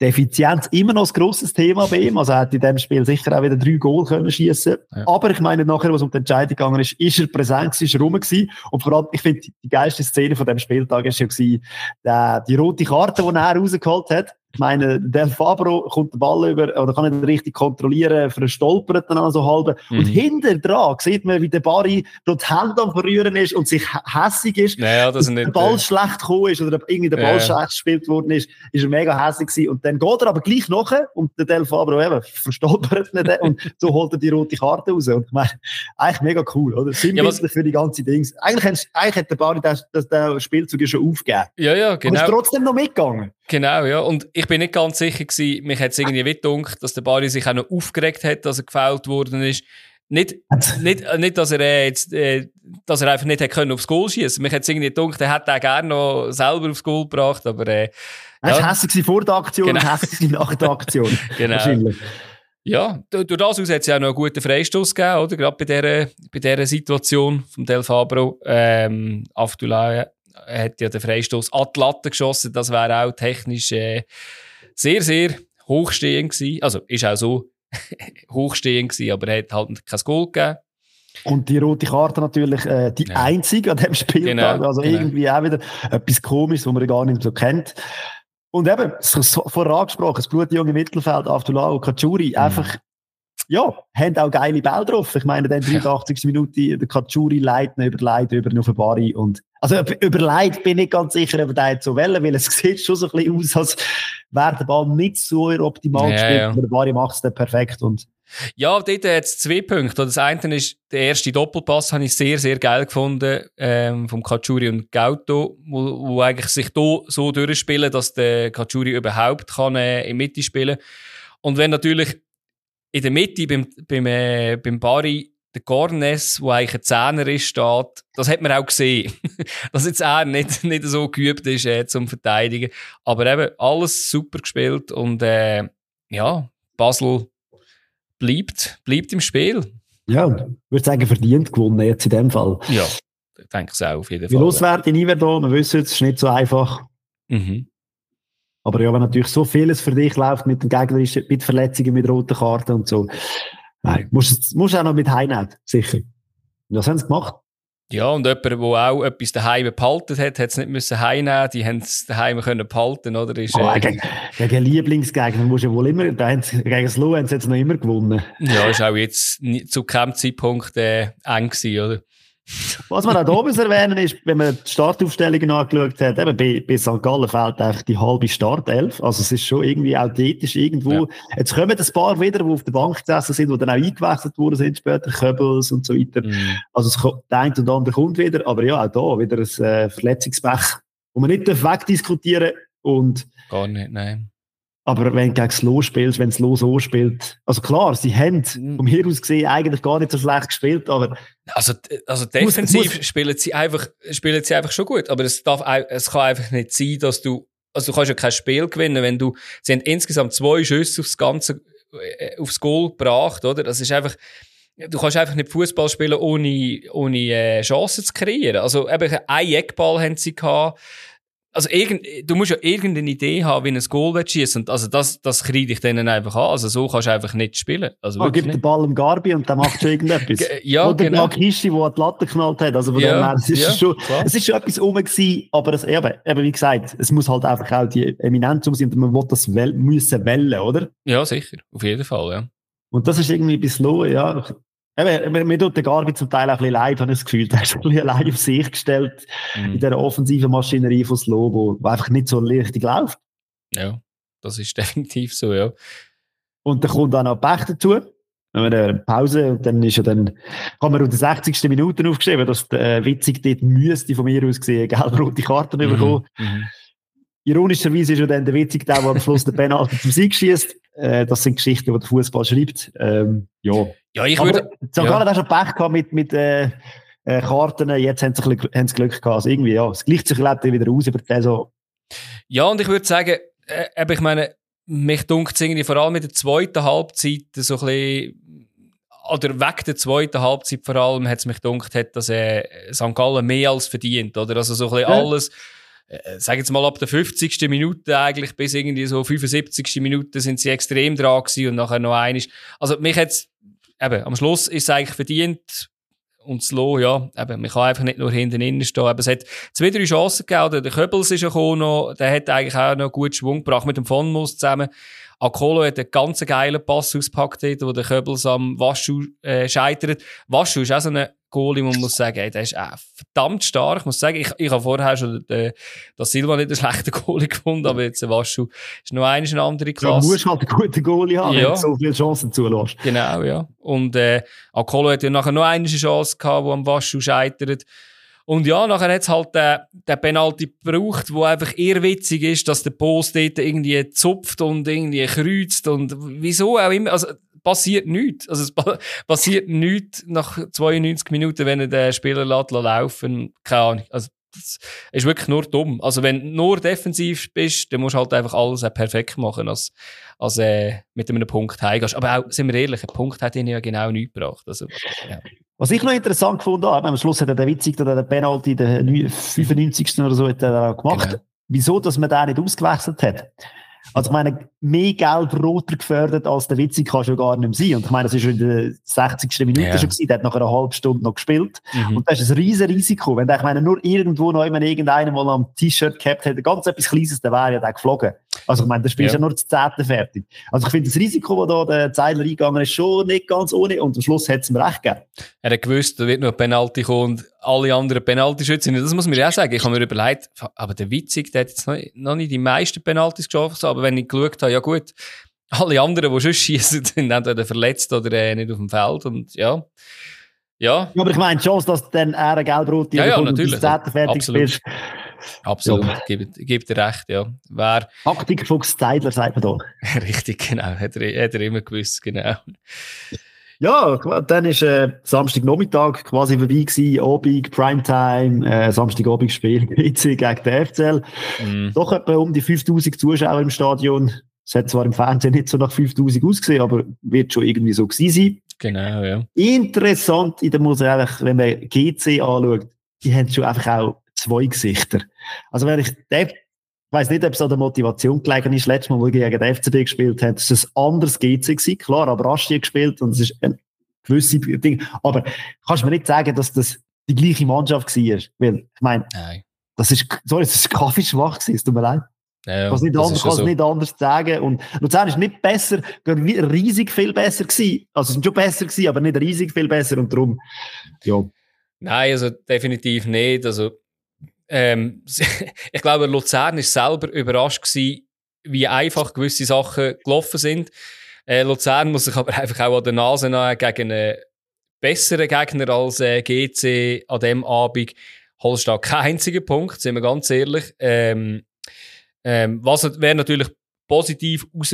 Die Effizienz immer noch ein grosses Thema bei ihm. Also er hat in dem Spiel sicher auch wieder drei Goal können schießen. Ja. Aber ich meine, nachher, was um die Entscheidung gegangen ist, ist er präsent, ist er rum gewesen. Und vor allem, ich finde, die geilste Szene von dem Spieltag ist ja gewesen, der, die rote Karte, die er rausgeholt hat. Ich meine, der Fabro kommt den Ball über, oder kann nicht richtig kontrollieren, verstolpert dann also halb. Mhm. Und hinter dran sieht man, wie der Barry dort die Hände am Verrühren ist und sich hässig ist. Naja, das nicht, der Ball äh... schlecht gekommen ist oder irgendwie der Ball ja. schlecht gespielt worden ist, ist er mega hässig gewesen. Und dann geht er aber gleich noch und der Del Fabro eben verstolpert nicht und so holt er die rote Karte raus. Und ich meine, eigentlich mega cool, oder? Sinnbildlich ja, für die ganze Dings. Eigentlich, eigentlich hat der Barry das, das, das Spielzug schon aufgegeben. Ja, ja, genau. Aber ist trotzdem noch mitgegangen. Genau, ja. Und ich bin nicht ganz sicher gewesen, mich hat es irgendwie gedacht, dass der Barry sich auch noch aufgeregt hat, dass er gefällt worden ist. Nicht, *laughs* nicht, nicht, dass er äh, jetzt, äh, dass er einfach nicht hätte können aufs Goal schießen. Mich hat es irgendwie gedacht, er hätte auch gerne noch selber aufs Goal gebracht, aber, äh, ja. Er war hässlich vor der Aktion genau. und hässlich nach der Aktion. *laughs* genau. Ja, durch das aus hat es ja auch noch einen guten Freistoß gegeben, oder? Gerade bei dieser, bei dieser Situation vom Del Fabro. Ähm, Afdullah hat ja den Freistoß an die Latte geschossen. Das wäre auch technisch äh, sehr, sehr hochstehend gewesen. Also ist auch so *laughs* hochstehend gewesen, aber er hat halt kein Goal gegeben. Und die rote Karte natürlich äh, die ja. einzige an dem Spieltag. Genau, also genau. irgendwie auch wieder etwas Komisches, was man gar nicht so kennt. Und eben, so, vorher angesprochen, das blutjunge Mittelfeld, Avdullah und Kachuri, mhm. einfach ja, haben auch geile Bälle drauf. Ich meine, dann 83. Ja. Minute, der Kachuri leiten über Leit über auf Bari und also über Leit bin ich ganz sicher, ob er so wollen, weil es *laughs* sieht schon so ein bisschen aus, als wäre der Ball nicht so optimal ja, gespielt, ja. aber der Bari macht es dann perfekt und ja, dort hat es zwei Punkte. Das eine ist, der erste Doppelpass habe ich sehr, sehr geil gefunden, ähm, vom Kachuri und Gauto, wo, wo eigentlich sich da so durchspielen, dass der Kachuri überhaupt kann, äh, in Mitte spielen. Und wenn natürlich in der Mitte beim, beim, äh, beim Bari der Gornes, wo eigentlich ein Zehner ist, steht, das hat man auch gesehen. *laughs* dass jetzt er nicht, nicht so geübt ist äh, zum Verteidigen. Aber eben alles super gespielt und äh, ja, Basel bleibt, bleibt im Spiel. Ja, ich würde sagen, verdient gewonnen jetzt in dem Fall. Ja, ich denke es auch auf jeden Fall. Die Loswerte in Iverdon, wir wissen es, ist nicht so einfach. Mhm. Aber ja, wenn natürlich so vieles für dich läuft mit den gegnerischen, mit Verletzungen, mit roten Karten und so, nein, musst du auch noch mit heimnehmen, sicher. Und das haben sie gemacht. Ja, und jemand, der auch etwas daheim behalten hat, hat es nicht müssen heimnehmen. Die haben es daheim können behalten, oder? Ist, oh, äh, gegen, gegen Lieblingsgegner musst du ja wohl immer, da gegen Slow haben sie jetzt noch immer gewonnen. Ja, ist auch jetzt zu keinem Zeitpunkt äh, eng gewesen, oder? Was man auch da muss erwähnen ist, wenn man die Startaufstellungen angeschaut hat, eben bei, bei St. Gallen fehlt einfach die halbe Startelf. Also es ist schon irgendwie authentisch irgendwo. Ja. Jetzt kommen ein paar wieder, die auf der Bank gesessen sind, die dann auch eingewechselt worden sind später, Köbels und so weiter. Mhm. Also es kommt, der eine und andere kommt wieder, aber ja, auch da wieder ein äh, Verletzungspech, wo man nicht wegdiskutieren darf. Und Gar nicht, nein. Aber wenn du gegen Slow spielst, wenn Slow so spielt, also klar, sie haben mhm. vom hier aus gesehen eigentlich gar nicht so schlecht gespielt, aber. Also, also defensiv muss, muss, spielen sie einfach, spielen sie einfach schon gut, aber es darf, es kann einfach nicht sein, dass du, also du kannst ja kein Spiel gewinnen, wenn du, sie haben insgesamt zwei Schüsse aufs ganze, äh, aufs Goal gebracht, oder? Das ist einfach, du kannst einfach nicht Fußball spielen, ohne, ohne äh, Chancen zu kreieren. Also eben, ein Eckball haben sie gehabt, also irgend, du musst ja irgendeine Idee haben, wie ein Goal schießen. Also das, das kriege ich denen einfach an. Also so kannst du einfach nicht spielen. Also oh, gib den Ball im Garbi und der macht schon irgendetwas. *laughs* ja, Oder genau. der Kishi, der die Latte geknallt hat. Also von ja, dem her, es ist ja, schon, es ist schon etwas rum gewesen, aber es, eben, eben, wie gesagt, es muss halt einfach auch die Eminenz um sein und man will das wel müssen wählen, oder? Ja, sicher. Auf jeden Fall, ja. Und das ist irgendwie ein bisschen low, ja. Eben, mir tut der Garbi zum Teil auch ein bisschen leid, habe ich das Gefühl. *laughs* Der ist ein bisschen allein auf sich gestellt mhm. in dieser offensiven Maschinerie von Slobo, die einfach nicht so richtig läuft. Ja, das ist *laughs* definitiv so, ja. Und dann kommt auch noch Pech dazu. Wenn wir eine Pause und dann ist ja dann, haben wir unter 60. Minuten aufgeschrieben, dass der äh, Witzig dort müsste von mir aus gesehen gelb-rote Karten mhm. bekommen. Mhm. Ironischerweise ist ja dann der Witzig der, der am Schluss den Penalty zum Sieg schießt. Äh, das sind Geschichten, die der Fußball schreibt. Ähm, ja. Ja, ich würde. St. Gallen ja. hat schon Pech gehabt mit, mit äh, äh, Karten. Jetzt haben sie, ein bisschen, haben sie Glück gehabt. Also irgendwie, ja, es gleicht sich wieder aus über die Saison. Ja, und ich würde sagen, äh, ich meine, mich dunkelt irgendwie vor allem in der zweiten Halbzeit so ein bisschen, oder weg der zweiten Halbzeit vor allem, hat es mich dunkelt, dass äh, St. Gallen mehr als verdient, oder? Also so ein bisschen ja. alles, äh, sag jetzt mal ab der 50. Minute eigentlich bis irgendwie so 75. Minute sind sie extrem dran gewesen und nachher noch einiges. Also mich hat's eben, am Schluss ist es eigentlich verdient. Und das Lo, ja, eben, man kann einfach nicht nur hinten innen stehen. Eben, es hat zwei, drei Chancen gegeben. Der Köbels ist ja gekommen, der hat eigentlich auch noch gut Schwung gebracht mit dem Von Muss zusammen. Akolo hat einen ganz geilen Pass ausgepackt, wo der Köbels am Waschu äh, scheitert. Waschu ist auch so eine Goalie, man muss sagen, ey, der ist auch verdammt stark. Ich muss sagen, ich, ich habe vorher schon den, den Silva nicht einen schlechten Goalie gefunden, aber jetzt der Waschu ist noch eine, eine andere Klasse. du musst halt einen guten Goalie haben, ja. wenn du so viele Chancen zulässt. Genau, ja. Und äh, Akolo hat ja nachher noch eine Chance gehabt, wo am Waschu scheitert. Und ja, nachher hat es halt den, den Penalty gebraucht, wo einfach irrwitzig ist, dass der Post dort irgendwie zupft und irgendwie kreuzt und wieso auch immer. Also, passiert nichts. Also es passiert nichts nach 92 Minuten, wenn er den Spieler lässt, laufen Keine Ahnung. Also das ist wirklich nur dumm. Also wenn du nur defensiv bist, dann musst du halt einfach alles perfekt machen, als, als äh, mit einem Punkt heimgehst. Aber auch, sind wir ehrlich, ein Punkt hat ihn ja genau nichts gebracht. Also, ja. Was ich noch interessant gefunden habe, am Schluss hat er den Witzig den Penalty, den 95. oder so, hat er gemacht. Genau. Wieso, dass man den nicht ausgewechselt hat? Also ich meine, mehr gelb-roter gefördert als der Witzig kann schon gar nicht mehr sein. Und ich meine, das ist schon in der 60. Minute ja. schon gewesen, der hat nach einer halben Stunde noch gespielt. Mhm. Und das ist ein riesen Risiko. Wenn der, ich meine, nur irgendwo noch immer irgendeiner mal am T-Shirt gehabt hätte, ganz etwas Kleines, dann wäre ja der geflogen. Also ich meine, da spielst ja. ja nur das Zehnte fertig. Also ich finde das Risiko, das da der Zeidler eingegangen ist, schon nicht ganz ohne. Und am Schluss hat es ihm recht gegeben. Er hat gewusst, da wird noch ein Penalty kommen und alle anderen Penalty-Schützen. Das muss man ja auch sagen. Ich habe mir überlegt, aber der Witzig, der hat jetzt noch, noch nicht die meisten Penaltys geschaffen, aber wenn ich geschaut habe, ja gut, alle anderen, die schon schießen, *laughs* sind entweder verletzt oder äh, nicht auf dem Feld und ja. Ja. ja aber ich meine, die Chance, dass dann er eine gelb-rote ja, ja, natürlich. fertig Absolut. Absolut, ja. gebe, gebe dir recht, ja. Wer, Taktik Fuchs Zeidler, sagt man da. *laughs* Richtig, genau. Hat er, hat er immer gewusst, genau. Ja, dann ist äh, Samstagnachmittag quasi vorbei gewesen, Abend, Primetime, äh, Samstagabend Spiel, *laughs* gegen den FCL. Mm. Doch etwa um die 5000 Zuschauer im Stadion. Es hat zwar im Fernsehen nicht so nach 5000 ausgesehen, aber wird schon irgendwie so gewesen sein. Genau, ja. Interessant, in der muss wenn man GC anschaut, die haben schon einfach auch zwei Gesichter. Also wenn ich, ich weiß nicht, ob es an der Motivation gelegen ist, letztes Mal, wo ich gegen den FCB gespielt habe, es ein anderes GC gewesen. Klar, aber Rasti gespielt und es ist ein gewisse Ding. Aber kannst du mir nicht sagen, dass das die gleiche Mannschaft war. Weil, ich meine, das ist, sorry, das ist kaffeeschwach gewesen, es tut mir leid. Ja, kann es nicht, anders, so. nicht anders sagen. Und Luzern ist nicht besser, riesig viel besser gewesen. Also, es ist schon besser gewesen, aber nicht riesig viel besser und darum, ja. Nein, also definitiv nicht. Also, ähm, *laughs* ich glaube, Luzern ist selber überrascht gewesen, wie einfach gewisse Sachen gelaufen sind. Äh, Luzern muss sich aber einfach auch an der Nase nehmen gegen einen besseren Gegner als äh, GC an dem Abend. Holstein kein einziger Punkt, sind wir ganz ehrlich. Ähm, ähm, was wäre natürlich positiv raus,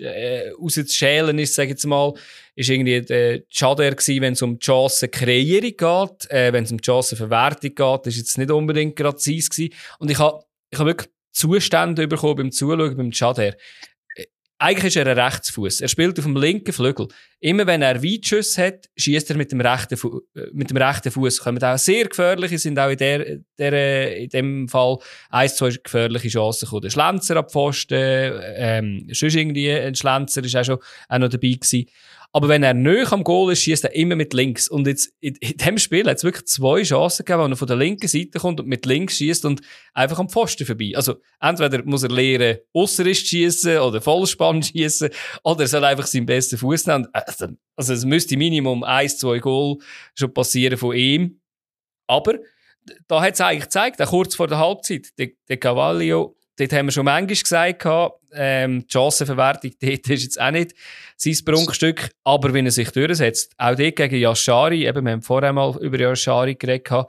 äh, rauszuschälen ist, sage ich jetzt mal, ist irgendwie der Schader gewesen, wenn es um die Chancenkreierung geht, äh, wenn es um die Chancenverwertung geht, ist jetzt nicht unbedingt gerade sein. Und ich habe ich hab wirklich Zustände bekommen beim Zuschauen beim Schader eigentlich ist er ein Rechtsfuß. Er spielt auf dem linken Flügel. Immer wenn er Weitschüsse hat, schießt er mit dem rechten, Fu äh, mit dem rechten Fuß. Kommen auch sehr gefährliche, sind auch in der, der, in dem Fall ein, zwei gefährliche Chancen gekommen. Der Schlenzer ab Pfosten, ähm, sonst irgendwie ein Schlenzer ist auch schon auch noch dabei gewesen. Aber wenn er nöch am Goal ist, schießt er immer mit links. Und jetzt, in, in dem Spiel hat es wirklich zwei Chancen gegeben, wo er von der linken Seite kommt und mit links schießt und einfach am Pfosten vorbei. Also, entweder muss er lernen, Ausserist schießen oder Vollspann schießen, oder er soll einfach seinen besten Fuß nehmen. Also, also, es müsste Minimum eins, zwei Goal schon passieren von ihm. Aber, da hat es eigentlich gezeigt, auch kurz vor der Halbzeit, der, der Cavallio, dort haben wir schon manchmal gesagt, ähm, die Chancenverwertung *laughs* dort ist jetzt auch nicht sein Prunkstück, aber wenn er sich durchsetzt, auch dort gegen Yashari, eben, wir haben vorher mal über Yashari geredet,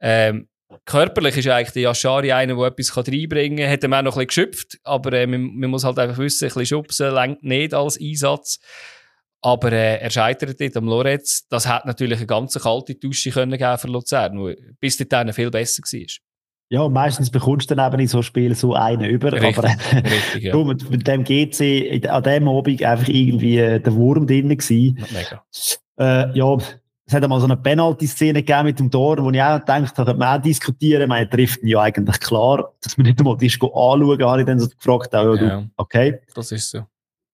ähm, körperlich ist eigentlich der Yashari einer, der etwas reinbringen kann, hat er auch noch ein bisschen geschöpft, aber äh, man, man, muss halt einfach wissen, ein bisschen schubsen längt nicht als Einsatz. Aber äh, er scheitert dort am Loretz. Das hat natürlich eine ganz kalte Dusche können geben für Luzern, wo bis dahin viel besser war. Ja, meistens bekommst du dann eben in so Spielen so einen über. Richtig, aber richtig, *laughs* ja. mit, mit dem GC an dem Abend einfach irgendwie äh, der Wurm drin gewesen. Mega. Äh, ja, es hat einmal so eine Penalty-Szene gegeben mit dem Tor, wo ich auch gedacht habe, man auch diskutieren, man trifft ihn ja eigentlich klar, dass man nicht einmal das anschauen, habe ich dann so gefragt, auch, ja, du, okay. Das ist so.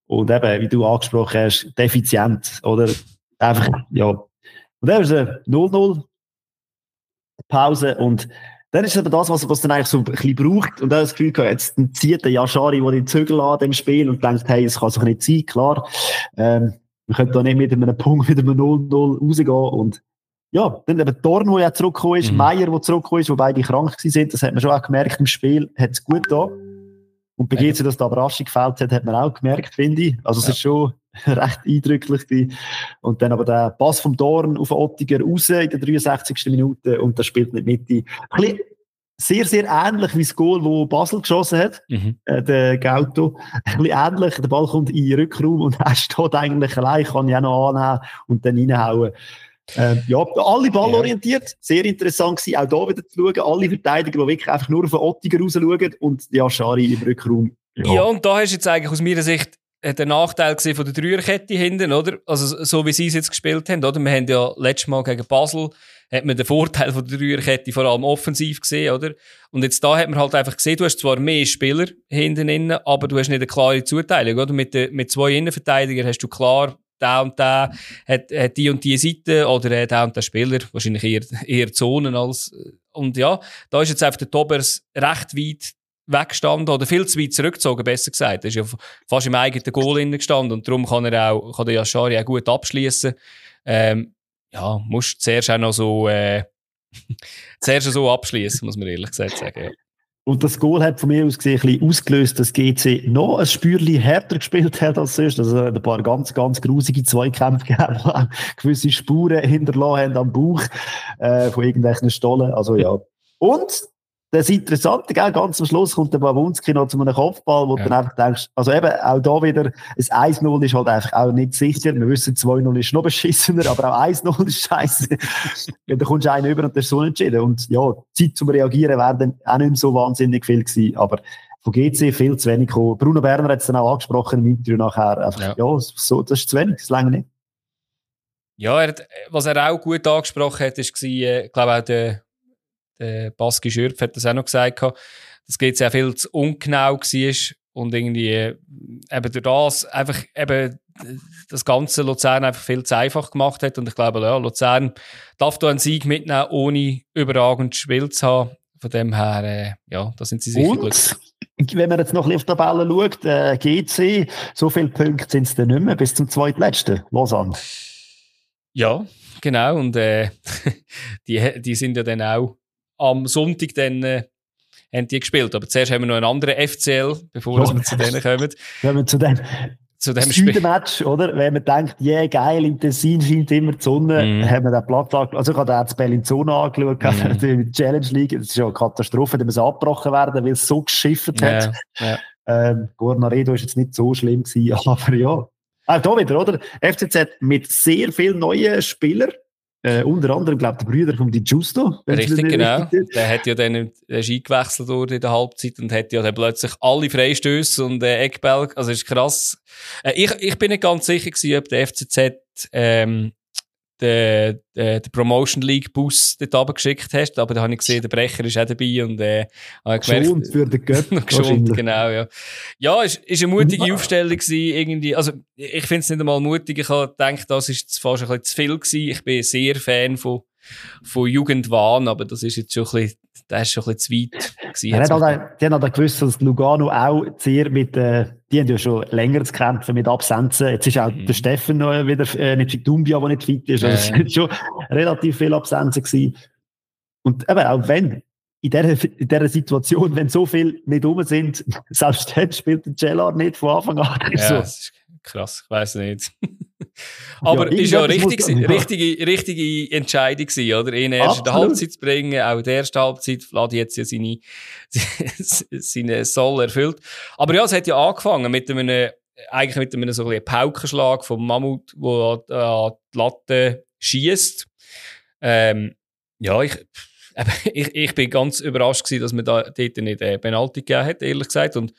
Und eben, wie du angesprochen hast, defizient, oder? Einfach, ja. Und dann ist es 0-0, Pause und dann ist aber das, was, was dann eigentlich so ein bisschen braucht. Und dann das Gefühl gehabt, jetzt zieht der Yashari, der den Zügel an dem Spiel und denkt, hey, es kann sich nicht sein, klar. Ähm, wir können da nicht mit einem Punkt, mit einem 0-0 rausgehen. Und ja, dann eben Dorn, der ja zurückgekommen ist, mhm. Meier, der zurückgekommen ist, wo beide krank sind, das hat man schon auch gemerkt im Spiel, hat es gut da. Und bei. GC, dass da Überraschung gefällt hat, hat man auch gemerkt, finde ich. Also es ja. ist schon *laughs* recht eindrücklich. Und dann aber der Pass vom Dorn auf Ottiger raus in der 63. Minute und der spielt nicht mit. Ein bisschen sehr, sehr ähnlich wie das Goal, wo Basel geschossen hat, mhm. äh, der Gauto. Ein bisschen ähnlich, der Ball kommt in den Rückraum und *laughs* er steht eigentlich allein, kann ich auch noch annehmen und dann reinhauen. Ähm, ja, alle ballorientiert, sehr interessant gewesen, auch hier wieder zu schauen, alle Verteidiger, die wirklich einfach nur auf den Ottiger raus schauen und ja, Schari im Rückraum. Ja. ja, und da hast du jetzt eigentlich aus meiner Sicht der Nachteil von der Dreierkette hinten, oder? Also, so wie sie es jetzt gespielt haben, oder? Wir haben ja letztes Mal gegen Basel, hat man den Vorteil von der Dreierkette vor allem offensiv gesehen, oder? Und jetzt da hat man halt einfach gesehen, du hast zwar mehr Spieler hinten innen, aber du hast nicht eine klare Zuteilung, oder? Mit, de, mit zwei Innenverteidigern hast du klar, der und der hat, hat die und die Seite, oder äh, der und der Spieler, wahrscheinlich eher, eher Zonen als, und ja, da ist jetzt einfach der Tobers recht weit weggestanden oder viel zu weit zurückgezogen, besser gesagt. Er ist ja fast im eigenen Goal gestanden und darum kann er auch, kann der Yashari auch gut abschließen. Ähm, ja, musst zuerst auch noch so, äh, *laughs* zuerst so abschließen, muss man ehrlich gesagt sagen. Ja. Und das Goal hat von mir aus gesehen ein bisschen ausgelöst, dass GC noch ein Spürchen härter gespielt hat als sonst. Also ein paar ganz, ganz grusige Zweikämpfe gegeben, die gewisse Spuren hinterlassen haben am Bauch äh, von irgendwelchen Stollen. Also ja. Und das Interessante, gell, ganz am Schluss kommt der Bawunski noch zu einem Kopfball, wo ja. du dann einfach denkst, also eben, auch da wieder, ein 1-0 ist halt einfach auch nicht sicher. Wir wissen, 2-0 ist noch beschissener, aber auch 1-0 ist scheiße. ja, da kommst du einen über und das ist so entschieden. Und ja, Zeit zum Reagieren wäre dann auch nicht mehr so wahnsinnig viel gewesen, aber von GC viel zu wenig gekommen. Bruno Berner hat es dann auch angesprochen im Interview nachher. Einfach, ja. ja, so, das ist zu wenig, das länger nicht. Ja, er hat, was er auch gut angesprochen hat, ist, äh, ich glaube auch der der Baski Schürpf hat das auch noch gesagt, dass geht sehr viel zu ungenau war und irgendwie äh, eben durch das einfach eben das ganze Luzern einfach viel zu einfach gemacht hat. Und ich glaube, ja, Luzern darf da einen Sieg mitnehmen, ohne überragend Spiel zu haben. Von dem her, äh, ja, da sind sie sicher und, glücklich. Wenn man jetzt noch ein bisschen auf die Tabelle schaut, äh, GC, so viele Punkte sind es dann nicht mehr bis zum zweitletzten, Lausanne. Ja, genau. Und äh, *laughs* die, die sind ja dann auch am Sonntag dann äh, haben die gespielt. Aber zuerst haben wir noch einen anderen FCL, bevor ja. wir zu denen kommen. Wenn wir zu dem, zu dem Süden-Match, oder? Wenn man denkt, yeah, geil, im Tessin scheint immer die Sonne, mm. haben wir den Platz Also ich habe den Bellinzona angeschaut, mm. mit *laughs* Challenge League. Das ist ja eine Katastrophe, da muss abgebrochen werden, weil es so geschifft hat. Ja, ja. Ähm, Gornaredo ist jetzt nicht so schlimm gewesen, *laughs* aber ja. Auch da wieder, oder? FCZ mit sehr vielen neuen Spielern. Äh, unter anderem, glaube ich, der Brüder von Di Giusto. Richtig, genau. Richtig der hat ja dann der Ski gewechselt wurde in der Halbzeit und hat ja dann plötzlich alle Freistöße und äh, Eckball. Also, ist krass. Äh, ich, ich bin nicht ganz sicher gewesen, ob der FCZ, ähm, den, den, den Promotion League Bus dort runtergeschickt hast, aber da habe ich gesehen, der Brecher ist auch dabei und äh, habe gemerkt... Geschont für den Götter. *laughs* geschont, genau, ja. Ja, ist, ist eine mutige Aufstellung gewesen, irgendwie, also ich finde es nicht einmal mutig, ich habe gedacht, das ist fast ein bisschen zu viel gewesen, ich bin sehr Fan von, von Jugendwahn, aber das ist jetzt schon ein bisschen der ist schon ein bisschen zu weit gewesen. Ja, halt, die haben halt gewusst, dass Lugano auch sehr mit, äh, die haben ja schon länger zu kämpfen mit Absenzen. Jetzt ist auch mhm. der Steffen noch wieder, äh, nicht Dumbia, der nicht fit ist. Also es sind schon relativ viele Absenzen gewesen. Und eben, auch wenn, in dieser, in dieser Situation, wenn so viele nicht rum sind, *laughs* selbst dann spielt der Cellar nicht von Anfang an. Ja, so. das ist krass, ich weiß nicht. *laughs* *laughs* Aber ja, ist ja richtig, richtige, richtige Entscheidung gewesen, oder? Ihn erst in der Halbzeit zu bringen, auch in der ersten Halbzeit, Vlad jetzt ja seine, *laughs* seine Soll erfüllt. Aber ja, es hat ja angefangen mit einem, eigentlich mit einem so ein Paukenschlag vom Mammut, der an die Latte schießt. Ähm, ja, ich, *laughs* ich, ich bin ganz überrascht gewesen, dass man da dort nicht äh, Penalty gegeben hat, ehrlich gesagt. Und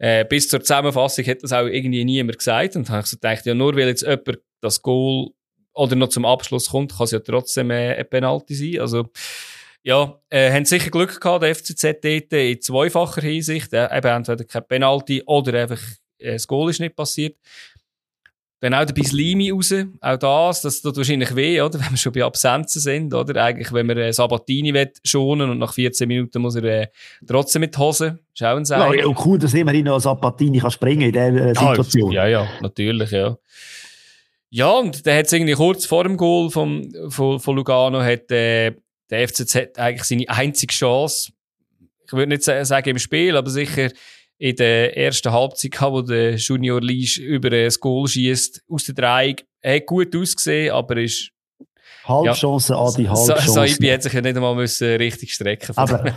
äh, bis zur Zusammenfassung hat das auch irgendwie niemand gesagt. Und dann habe ich gedacht, ja, nur weil jetzt jemand das Goal oder noch zum Abschluss kommt, kann es ja trotzdem äh, ein Penalty sein. Also, ja, äh, haben sicher Glück gehabt, der FCZ dort in zweifacher Hinsicht. Äh, eben entweder kein Penalty oder einfach äh, das Goal ist nicht passiert. Dann auch der Bislimi raus. Auch das, das tut wahrscheinlich weh, oder? *laughs* Wenn wir schon bei Absenzen sind, oder? Eigentlich, wenn man äh, Sabatini will schonen und nach 14 Minuten muss er äh, trotzdem mit Hose. Schauen Sie Ja, ja, cool, dass immerhin noch Sabatini kann springen in dieser äh, Situation. Ja, ja, natürlich, ja. Ja, und der hat es irgendwie kurz vor dem Goal vom, von, von Lugano hat äh, der FCZ eigentlich seine einzige Chance. Ich würde nicht sagen im Spiel, aber sicher in der ersten Halbzeit gehabt, wo der Junior Leisch über das Goal schießt aus der Dreieck. Hat gut ausgesehen, aber ist Halbchance ja, an die Halbchance. Saibi hat sich ja nicht einmal müssen richtig strecken aber *laughs*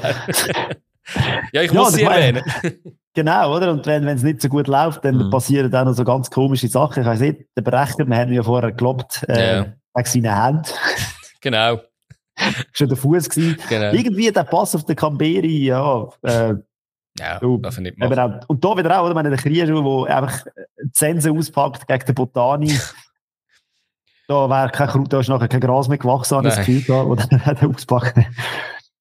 Ja, ich muss ja, sie erwähnen. *laughs* genau, oder? Und wenn es nicht so gut läuft, dann mhm. passieren auch noch so ganz komische Sachen. Ich weiß nicht, der Berechner, wir haben ja vorher geglaubt, äh, ja. wegen seinen Händen. *laughs* genau. Schon der Fuß gewesen. Genau. Irgendwie der Pass auf den Camberi, ja, äh, ja, darf ich nicht machen. Auch, und da wieder auch, oder? Meine, der Krieschuh, der einfach die Sense auspackt gegen den Botani. *laughs* da wäre kein, da ist nachher kein Gras mehr gewachsen, habe ich das Gefühl gehabt, oder hat er auspackt.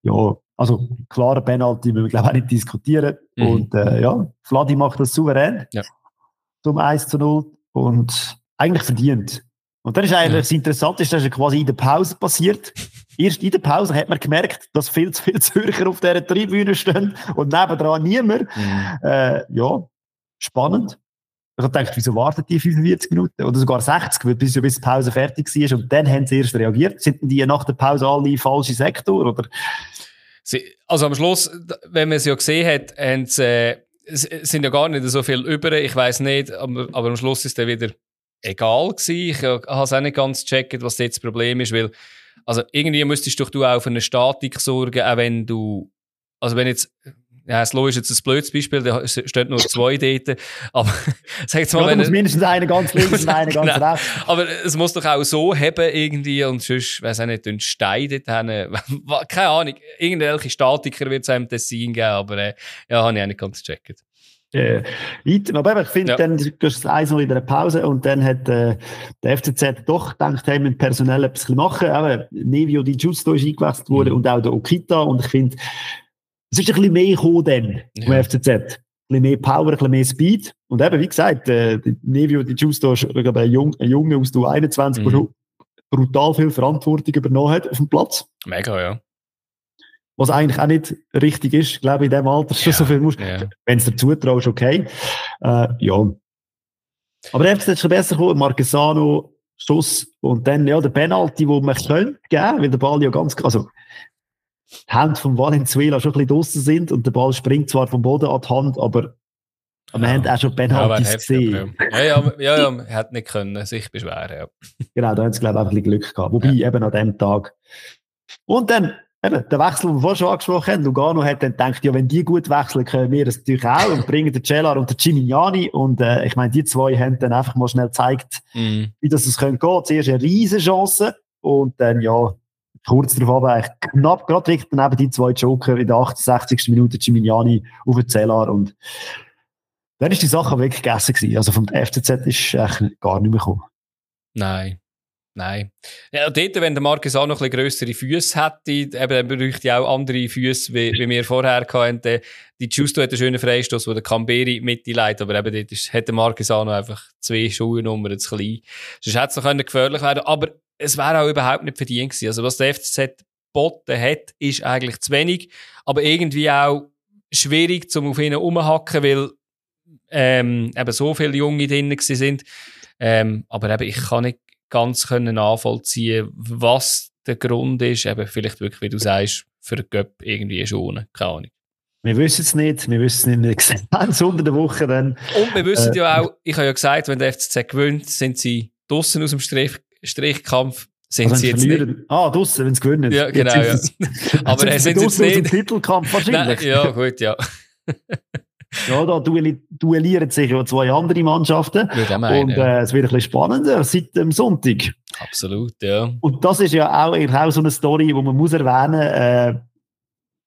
ja, also klare Penalty, müssen wir glaube ich auch nicht diskutieren. Mhm. Und äh, ja, Vladi macht das souverän. Ja. Zum 1 zu 0 und eigentlich verdient. Und dann ist eigentlich ja. das Interessante, dass es quasi in der Pause passiert. Erst in der Pause hat man gemerkt, dass viel zu viele Zürcher auf dieser Tribüne stehen und nebendran niemand. Mhm. Äh, ja, spannend. Ich habe gedacht, wieso warten die 45 Minuten oder sogar 60, bis, bis die Pause fertig war und dann haben sie erst reagiert. Sind die nach der Pause alle in falsche Sektor? Oder? Sie, also am Schluss, wenn man es ja gesehen hat, haben sie, äh, sind ja gar nicht so viel über. Ich weiß nicht, aber, aber am Schluss ist der wieder egal gewesen. Ich habe es auch nicht ganz gecheckt, was jetzt das Problem ist, weil, also irgendwie müsstest doch du auch für eine Statik sorgen, auch wenn du, also wenn jetzt, ja, Slow ist jetzt ein blödes Beispiel, da steht nur zwei *laughs* dort, aber *laughs* sag jetzt mal, ja, wenn... muss mindestens einer ganz *laughs* links und einer ganz genau. rechts. Aber es muss doch auch so haben irgendwie und sonst, weiss auch nicht, den Stein dort hin, keine Ahnung, irgendwelche Statiker wird es einem Tessin geben, aber äh, ja, habe ich auch nicht ganz gecheckt äh, weiter. Aber ich finde, ja. dann gehst du das eins noch in einer Pause und dann hat äh, der FCZ doch gedacht, hey, mit personell etwas machen. Aber Nevio Di Giusto ist eingewechselt worden mhm. und auch der Okita. Und ich finde, es ist ein bisschen mehr gekommen dann ja. vom FCZ. bisschen mehr Power, ein bisschen mehr Speed. Und eben, wie gesagt, äh, Nevio und die Justo, ich glaube, ein, Jung, ein Junge aus der 21, mhm. brutal viel Verantwortung übernommen hat auf dem Platz. Mega, ja. Was eigentlich auch nicht richtig ist, glaube ich, in dem Alter schon ja, so viel musst. Ja. Wenn es dazu traust, okay. Äh, ja. Aber er hat schon besser gekommen. Marquesano, Schuss und dann, ja, der Penalty, wo man könnte geben, weil der Ball ja ganz, also, die Hände von Valenzuela schon ein bisschen draussen sind und der Ball springt zwar vom Boden an die Hand, aber wir ja. haben auch schon Penalties ja, gesehen. Ja, ja, ja, ja, er hat nicht können sich beschweren. Ja. Genau, da haben sie, glaube ich, auch ein bisschen Glück gehabt. Wobei, ja. eben an dem Tag. Und dann, eben, der Wechsel, den wir vorhin schon angesprochen haben, Lugano hat dann gedacht, ja, wenn die gut wechseln, können wir das natürlich auch und bringen den Cellar und den Gimignani. Und äh, ich meine, die zwei haben dann einfach mal schnell gezeigt, mhm. wie das es gehen könnte. Zuerst eine riesen Chance und dann, ja, kurz darauf aber eigentlich knapp, gerade wirklich daneben die zwei Joker in der 68. Minute Gimignani auf den Zellar und dann ist die Sache wirklich gegessen gewesen. Also vom FCZ ist eigentlich gar nicht mehr gekommen. Nein. Nein. Ja, dort, wenn der Marcus auch noch ein grössere Füße hätte, eben, dann bräuchte ich auch andere Füße, wie, wie wir vorher hatten. Die Justo hat einen schönen Freistoß, wo der Camberi mit leitet, aber eben dort ist, hat der Marcus auch noch einfach zwei Schuhnummern zu klein. Sonst hätte es noch gefährlich werden aber es wäre auch überhaupt nicht verdient gewesen. Also was der FCZ geboten hat, ist eigentlich zu wenig, aber irgendwie auch schwierig, zum auf ihn umhacken, weil ähm, eben so viele Junge drin sind. Ähm, aber eben, ich kann nicht ganz können nachvollziehen, was der Grund ist. Eben vielleicht wirklich, wie du sagst, für den Göpp irgendwie schon, keine Ahnung. Wir wissen es nicht, wir wissen es nicht ganz *laughs* unter der Woche dann. Und wir wissen äh, ja auch, ich habe ja gesagt, wenn der FCZ gewinnt, sind sie draussen aus dem Strich, Strichkampf sind also sie jetzt verlieren. nicht. Ah, draussen, wenn sie gewinnen. Ja, genau, ja. *laughs* Aber sind, sind sie jetzt nicht. Aus dem Titelkampf wahrscheinlich. Nein, ja, gut, ja. *laughs* ja, da duellieren sich ja zwei andere Mannschaften. Meinen, und äh, es wird ein bisschen spannender seit dem Sonntag. Absolut, ja. Und das ist ja auch, auch so eine Story, die man muss erwähnen äh,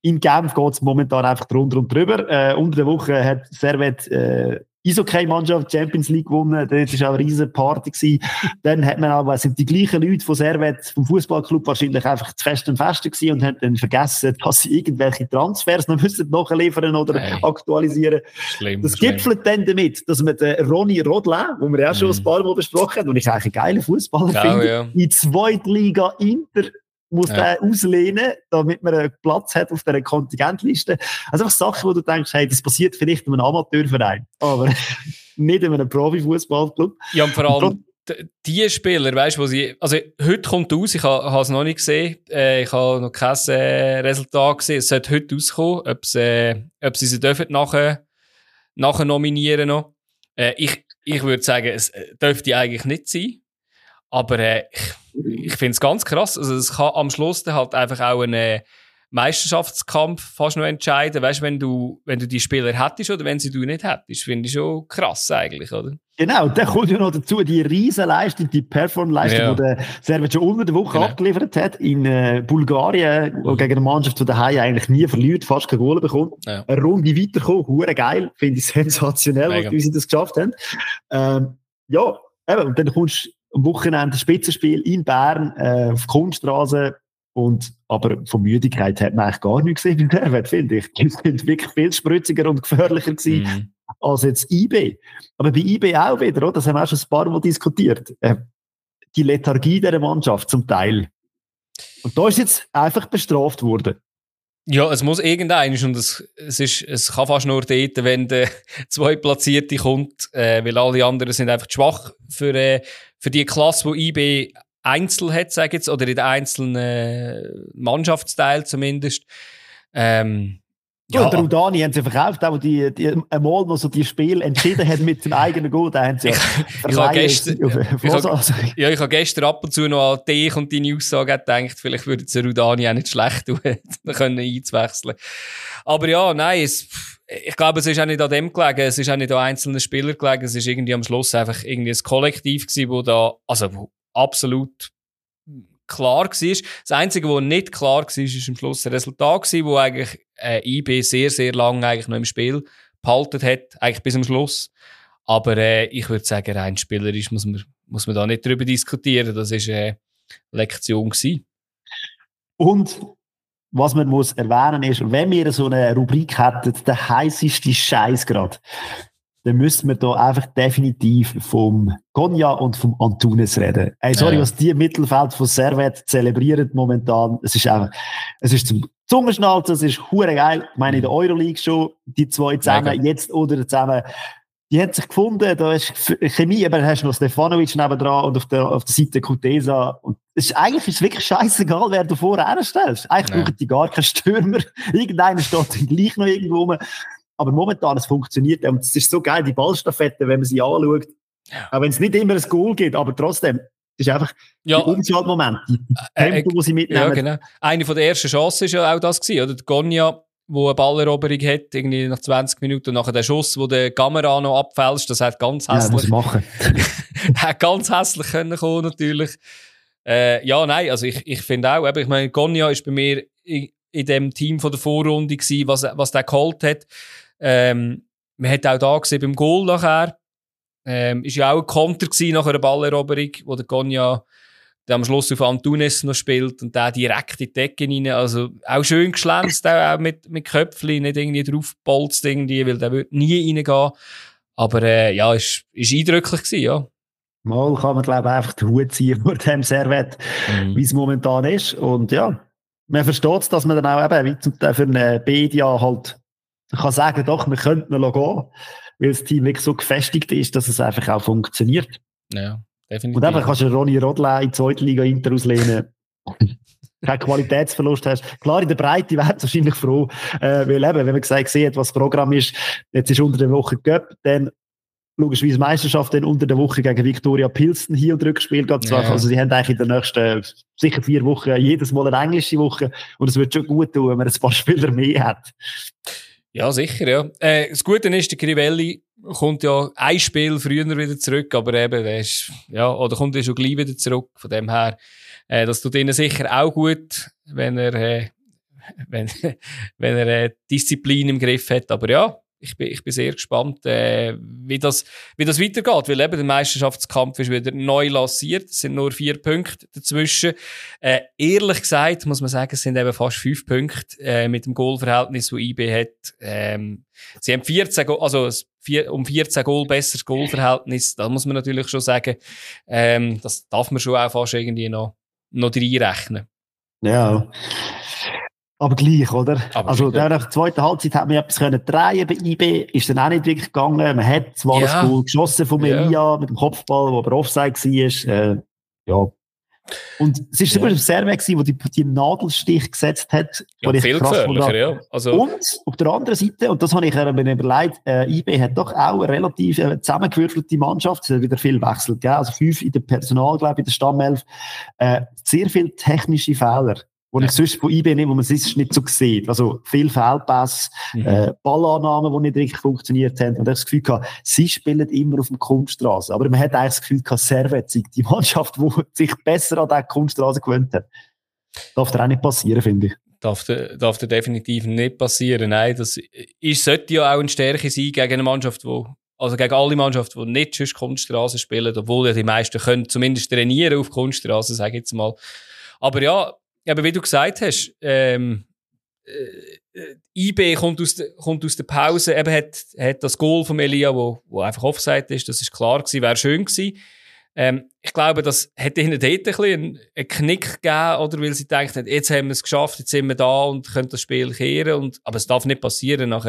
in Genf geht es momentan einfach drunter und drüber. Äh, unter der Woche hat Servet äh, Eishockey-Mannschaft Champions League gewonnen. Das war auch eine riesige Party. Gewesen. Dann hat man aber, sind die gleichen Leute von Servet, vom Fußballclub wahrscheinlich einfach zu fest und fest gewesen und haben dann vergessen, dass sie irgendwelche Transfers noch müssen nachliefern oder hey. aktualisieren. Schlimm, das schlimm. gipfelt dann damit, dass man den Ronny Rodler, den wir ja schon mhm. ein paar Mal besprochen haben, und ich eigentlich einen geilen Fußballer genau, finde, ja. in Zweitliga Inter muss ja. den auslehnen, damit man einen Platz hat auf dieser Kontingentliste. Also einfach Sachen, wo du denkst, hey, das passiert vielleicht in einem Amateurverein, aber *laughs* nicht in einem Profifußballclub. Ja, und vor allem die Spieler, weißt du, wo sie, also heute kommt aus, ich habe es noch nicht gesehen, äh, ich habe noch kein äh, Resultat gesehen, es sollte heute rauskommen, ob, äh, ob sie sie dürfen nachher, nachher nominieren noch. Äh, ich, ich würde sagen, es äh, dürfte eigentlich nicht sein, aber äh, ich, ich finde es ganz krass. Also es kann am Schluss dann halt einfach auch einen Meisterschaftskampf fast noch entscheiden. Weißt du, wenn du, wenn du die Spieler hättest oder wenn sie du nicht hättest, finde ich schon krass eigentlich, oder? Genau, und dann kommt ja noch dazu die Riesenleistung, die Performance-Leistung, ja. die der Servet schon unter der Woche genau. abgeliefert hat in äh, Bulgarien, wo gegen eine Mannschaft, die daheim eigentlich nie verliert, fast keine Goal bekommt. Ja. Eine Runde weiterkommen, hure geil, finde ich *laughs* sensationell, wie sie das geschafft haben. Ähm, ja, eben, und dann kommst am Wochenende Spitzenspiel in Bern äh, auf Kunststraße. Und, aber von Müdigkeit hat man eigentlich gar nichts gesehen bei der finde ich. Die sind wirklich viel spritziger und gefährlicher gewesen mm. als jetzt IB. Aber bei IB auch wieder, oder? das haben wir auch schon ein paar Mal diskutiert. Äh, die Lethargie der Mannschaft zum Teil. Und da ist jetzt einfach bestraft worden. Ja, es muss irgendein und es, es, ist, es kann fast nur dort, wenn der *laughs* zwei Platzierte kommt, äh, weil alle anderen sind einfach zu schwach für, äh, für die Klasse, die IB Einzel hat, sag ich jetzt, oder in den einzelnen äh, Mannschaftsteil zumindest. Ähm, ja, ja, der Udani haben sie verkauft, auch die, die einmal noch so die Spiel entschieden hat mit dem eigenen Goal, da haben sie ja ich, habe gestern, ich, habe, ja, ich habe gestern ab und zu noch an dich und deine Aussage gedacht, vielleicht würde der Udani auch nicht schlecht *laughs* tun, können einzuwechseln. Aber ja, nein, es, ich glaube, es ist auch nicht an dem gelegen, es ist auch nicht an einzelnen Spielern gelegen, es ist irgendwie am Schluss einfach irgendwie ein Kollektiv gewesen, wo da, also, wo absolut klar war. Das Einzige, was nicht klar war, ist am Schluss ein Resultat gewesen, wo eigentlich äh, IB sehr, sehr lange eigentlich noch im Spiel behalten hat, eigentlich bis zum Schluss. Aber äh, ich würde sagen, rein spielerisch muss man, muss man da nicht drüber diskutieren. Das ist eine Lektion gewesen. Und was man muss erwähnen ist, wenn wir so eine Rubrik hätten, der heißeste Scheiß gerade, dann müssten wir da einfach definitiv vom Konja und vom Antunes reden. Ey, sorry, ja. was die im Mittelfeld von Servet zelebrieren momentan, es ist einfach, es ist zum Zungenschnalzen, es ist hure geil. Ich meine, in der Euroleague schon, die zwei zusammen, Mega. jetzt oder zusammen, die haben sich gefunden, da ist Chemie, aber dann hast du noch Stefanovic nebendran und auf der, auf der Seite Kutesa. Und es ist, eigentlich ist es wirklich scheißegal, wer du vorher stellst. Eigentlich ja. brauchen die gar keinen Stürmer. *laughs* Irgendeiner steht dann gleich noch irgendwo rum. Aber momentan, es funktioniert. Und es ist so geil, die Ballstaffette, wenn man sie anschaut. Ja. Auch wenn es nicht immer ein Goal gibt, aber trotzdem, es ist einfach ja. der Umschaltmoment, die äh, Tempo, äh, die sie mitnehmen. Ja, genau. Eine von der ersten Chancen war ja auch das gewesen, oder? Der Gonja, wo eine Balleroberung hat, irgendwie nach 20 Minuten, und nachher der Schuss, wo der Kamera noch abfälscht, das hat ganz hässlich. Ja, machen. *laughs* hat ganz hässlich können kommen, natürlich. Äh, ja, nein, also ich, ich finde auch, eben, ich meine, Gonja ist bei mir in, in dem Team von der Vorrunde gewesen, was, was der geholt hat. Ähm, man hat auch da gesehen beim Goal nachher, ähm, ist ja auch ein Konter gewesen nach einer Balleroberung, wo der Gonja der am Schluss auf Antunes noch spielt und der direkt in die Decke rein. Also auch schön geschlänzt, auch mit, mit Köpfchen, nicht irgendwie draufbolzt irgendwie, weil der wird nie reingehen. Aber äh, ja, ist, ist eindrücklich gewesen, ja. Mal kann man, glaube ich, einfach den Hut ziehen vor dem Servet, mhm. wie es momentan ist. Und ja, man versteht es, dass man dann auch eben, wie zum, für eine Bedia halt kann sagen, doch, wir könnten noch gehen, weil das Team wirklich so gefestigt ist, dass es einfach auch funktioniert. Ja, definitiv. Und einfach kannst du Ronny Rodler in die zweite Liga Inter auslehnen. *laughs* keinen Qualitätsverlust hast. Klar, in der Breite wäre wahrscheinlich froh, äh, weil eben, wenn man gesagt sieht, was das Programm ist, jetzt ist unter der Woche Göpp, dann logischerweise Meisterschaft dann unter der Woche gegen Victoria Pilsen hier und Rückspiel geht ja. Also sie haben eigentlich in den nächsten sicher vier Wochen jedes Mal eine englische Woche und es wird schon gut tun, wenn man ein paar Spieler mehr hat. Ja, sicher, ja. Äh, das Gute ist, der Crivelli kommt ja ein Spiel früher wieder zurück, aber eben, der ist, ja, oder kommt er schon gleich wieder zurück. Von dem her, äh, das tut ihnen sicher auch gut, wenn er, äh, *laughs* wenn, wenn er äh, Disziplin im Griff hat. Aber ja, ich bin, ich bin sehr gespannt, äh, wie, das, wie das weitergeht, weil eben der Meisterschaftskampf ist wieder neu lanciert. Es sind nur vier Punkte dazwischen. Äh, ehrlich gesagt, muss man sagen, es sind eben fast fünf Punkte äh, mit dem Goalverhältnis, das IB hat. Ähm, sie haben 14, also um 14 Goal besseres Goalverhältnis. Da muss man natürlich schon sagen, ähm, das darf man schon auch fast irgendwie noch, noch reinrechnen. Ja. Aber gleich, oder? Aber also, nach der zweiten Halbzeit hat man etwas können drehen bei IB, ist dann auch nicht wirklich gegangen. Man hat zwar ja. das Goal geschossen von Melia ja. mit dem Kopfball, wo aber Offside war. Äh, ja. Und es war ja. super Serve, der die, die Nadelstich gesetzt hat. Ja, viel gefährlicher, ja. Also. Und auf der anderen Seite, und das habe ich mir überlegt, äh, IB hat doch auch eine relativ äh, zusammengewürfelte Mannschaft. Es hat wieder viel Wechsel gegeben. Also fünf in der Personal, glaube ich, in der Stammelf. Äh, sehr viele technische Fehler wo ja. ich sonst von IB nicht, wo man es nicht so sieht. Also viel Fehlpass, mhm. äh, Ballannahmen, die nicht richtig funktioniert haben. Und ich das Gefühl gehabt, sie spielen immer auf dem Kunststraße. Aber man hat eigentlich das Gefühl gehabt, Servet die *laughs* Mannschaft, die sich besser an der Kunststraße gewöhnt hat. Darf da auch nicht passieren, finde ich. Darf der, darf der definitiv nicht passieren. Nein, das ist, sollte ja auch eine Stärke sein gegen eine Mannschaft, wo also gegen alle Mannschaften, die nicht sonst Kunststraße spielen, obwohl ja die meisten können zumindest trainieren auf Kunststraße, sage ich jetzt mal. Aber ja, aber wie du gesagt hast, ähm, äh, äh IB kommt aus, de, kommt aus der Pause, eben hat, hat das Goal von Elia, wo, wo einfach Offside ist, das ist klar gewesen, wäre schön gewesen. Ähm, ich glaube, das hätte ihnen dort ein bisschen einen Knick gegeben, oder weil sie denken, jetzt haben wir es geschafft, jetzt sind wir da und können das Spiel kehren. Und, aber es darf nicht passieren nach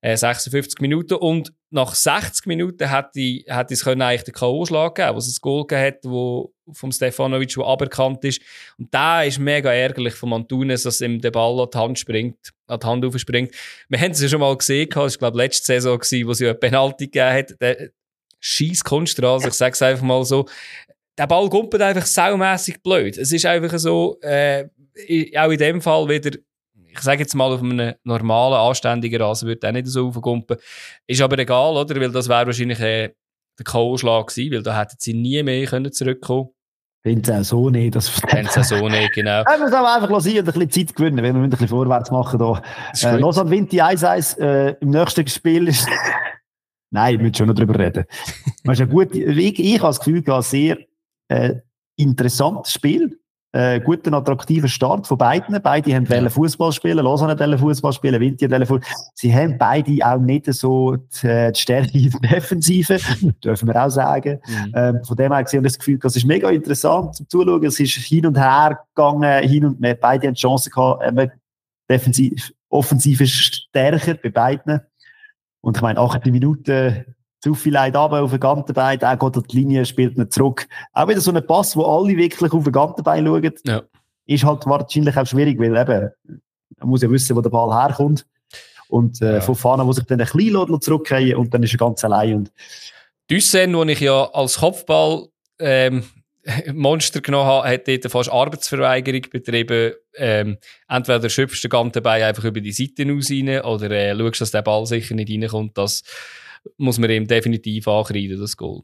äh, 56 Minuten. Und nach 60 Minuten hätte, hätte es können den K.O.-Schlag geben, was es Goal gegeben wo, vom Stefanovic, der aberkannt ist. Und da ist mega ärgerlich von Antunes, dass ihm der Ball an die Hand springt, an die Hand aufspringt. Wir haben es ja schon mal gesehen, das war, glaube letzte Saison, gewesen, wo es ja eine Penalty gegeben hat. Der scheiß Kunststraße, ich sage es einfach mal so. Der Ball gumpelt einfach saumässig blöd. Es ist einfach so, äh, auch in dem Fall wieder, ich sage jetzt mal, auf einem normalen, anständigen Rasen würde er nicht so aufgumpen. Ist aber egal, oder? Weil das wäre wahrscheinlich äh, der K.O.-Schlag gewesen, weil da hätten sie nie mehr können zurückkommen Finde es auch so nicht. Das Finde es so nicht, genau. *laughs* Wir müssen aber einfach sein und ein bisschen Zeit gewinnen, wenn wir ein bisschen vorwärts machen. Da. Äh, Lausanne Vinti 1-1 äh, im nächsten Spiel ist... *laughs* Nein, wir müssen schon noch drüber reden. Das ist ein gut, ich, ich habe das Gefühl, ein sehr äh, interessantes Spiel. Äh, guten, attraktiven Start von beiden. Beide haben ja. Fußball spielen, Lausanne wollen Fußball spielen, Vinti wollen Fußball. Sie haben beide auch nicht so die, äh, die Stärke in der Defensive, *laughs* dürfen wir auch sagen. Mhm. Ähm, von dem her gesehen, das Gefühl, das ist mega interessant zum Zuschauen. Es ist hin und her gegangen, hin und her. Beide haben die Chance gehabt, ähm, defensiv, offensiv ist stärker bei beiden. Und ich meine, 18 Minuten zu viel Leid runter auf den Gantenbein, der geht an die Linie, spielt nicht zurück. Auch wieder so ein Pass, wo alle wirklich auf den Gantenbein schauen, ja. ist halt wahrscheinlich auch schwierig, weil eben, man muss ja wissen, wo der Ball herkommt. Und äh, ja. von Fana muss ich dann ein bisschen zurückgehen und dann ist er ganz allein. Und Düssen, wo ich ja als Kopfball ähm, *laughs* Monster genommen habe, hat dort fast Arbeitsverweigerung betrieben. Ähm, entweder schöpfst du den ganzen Bein einfach über die Seite raus rein, oder äh, schaust, dass der Ball sicher nicht reinkommt. Das muss man ihm definitiv ankreiden, das Goal.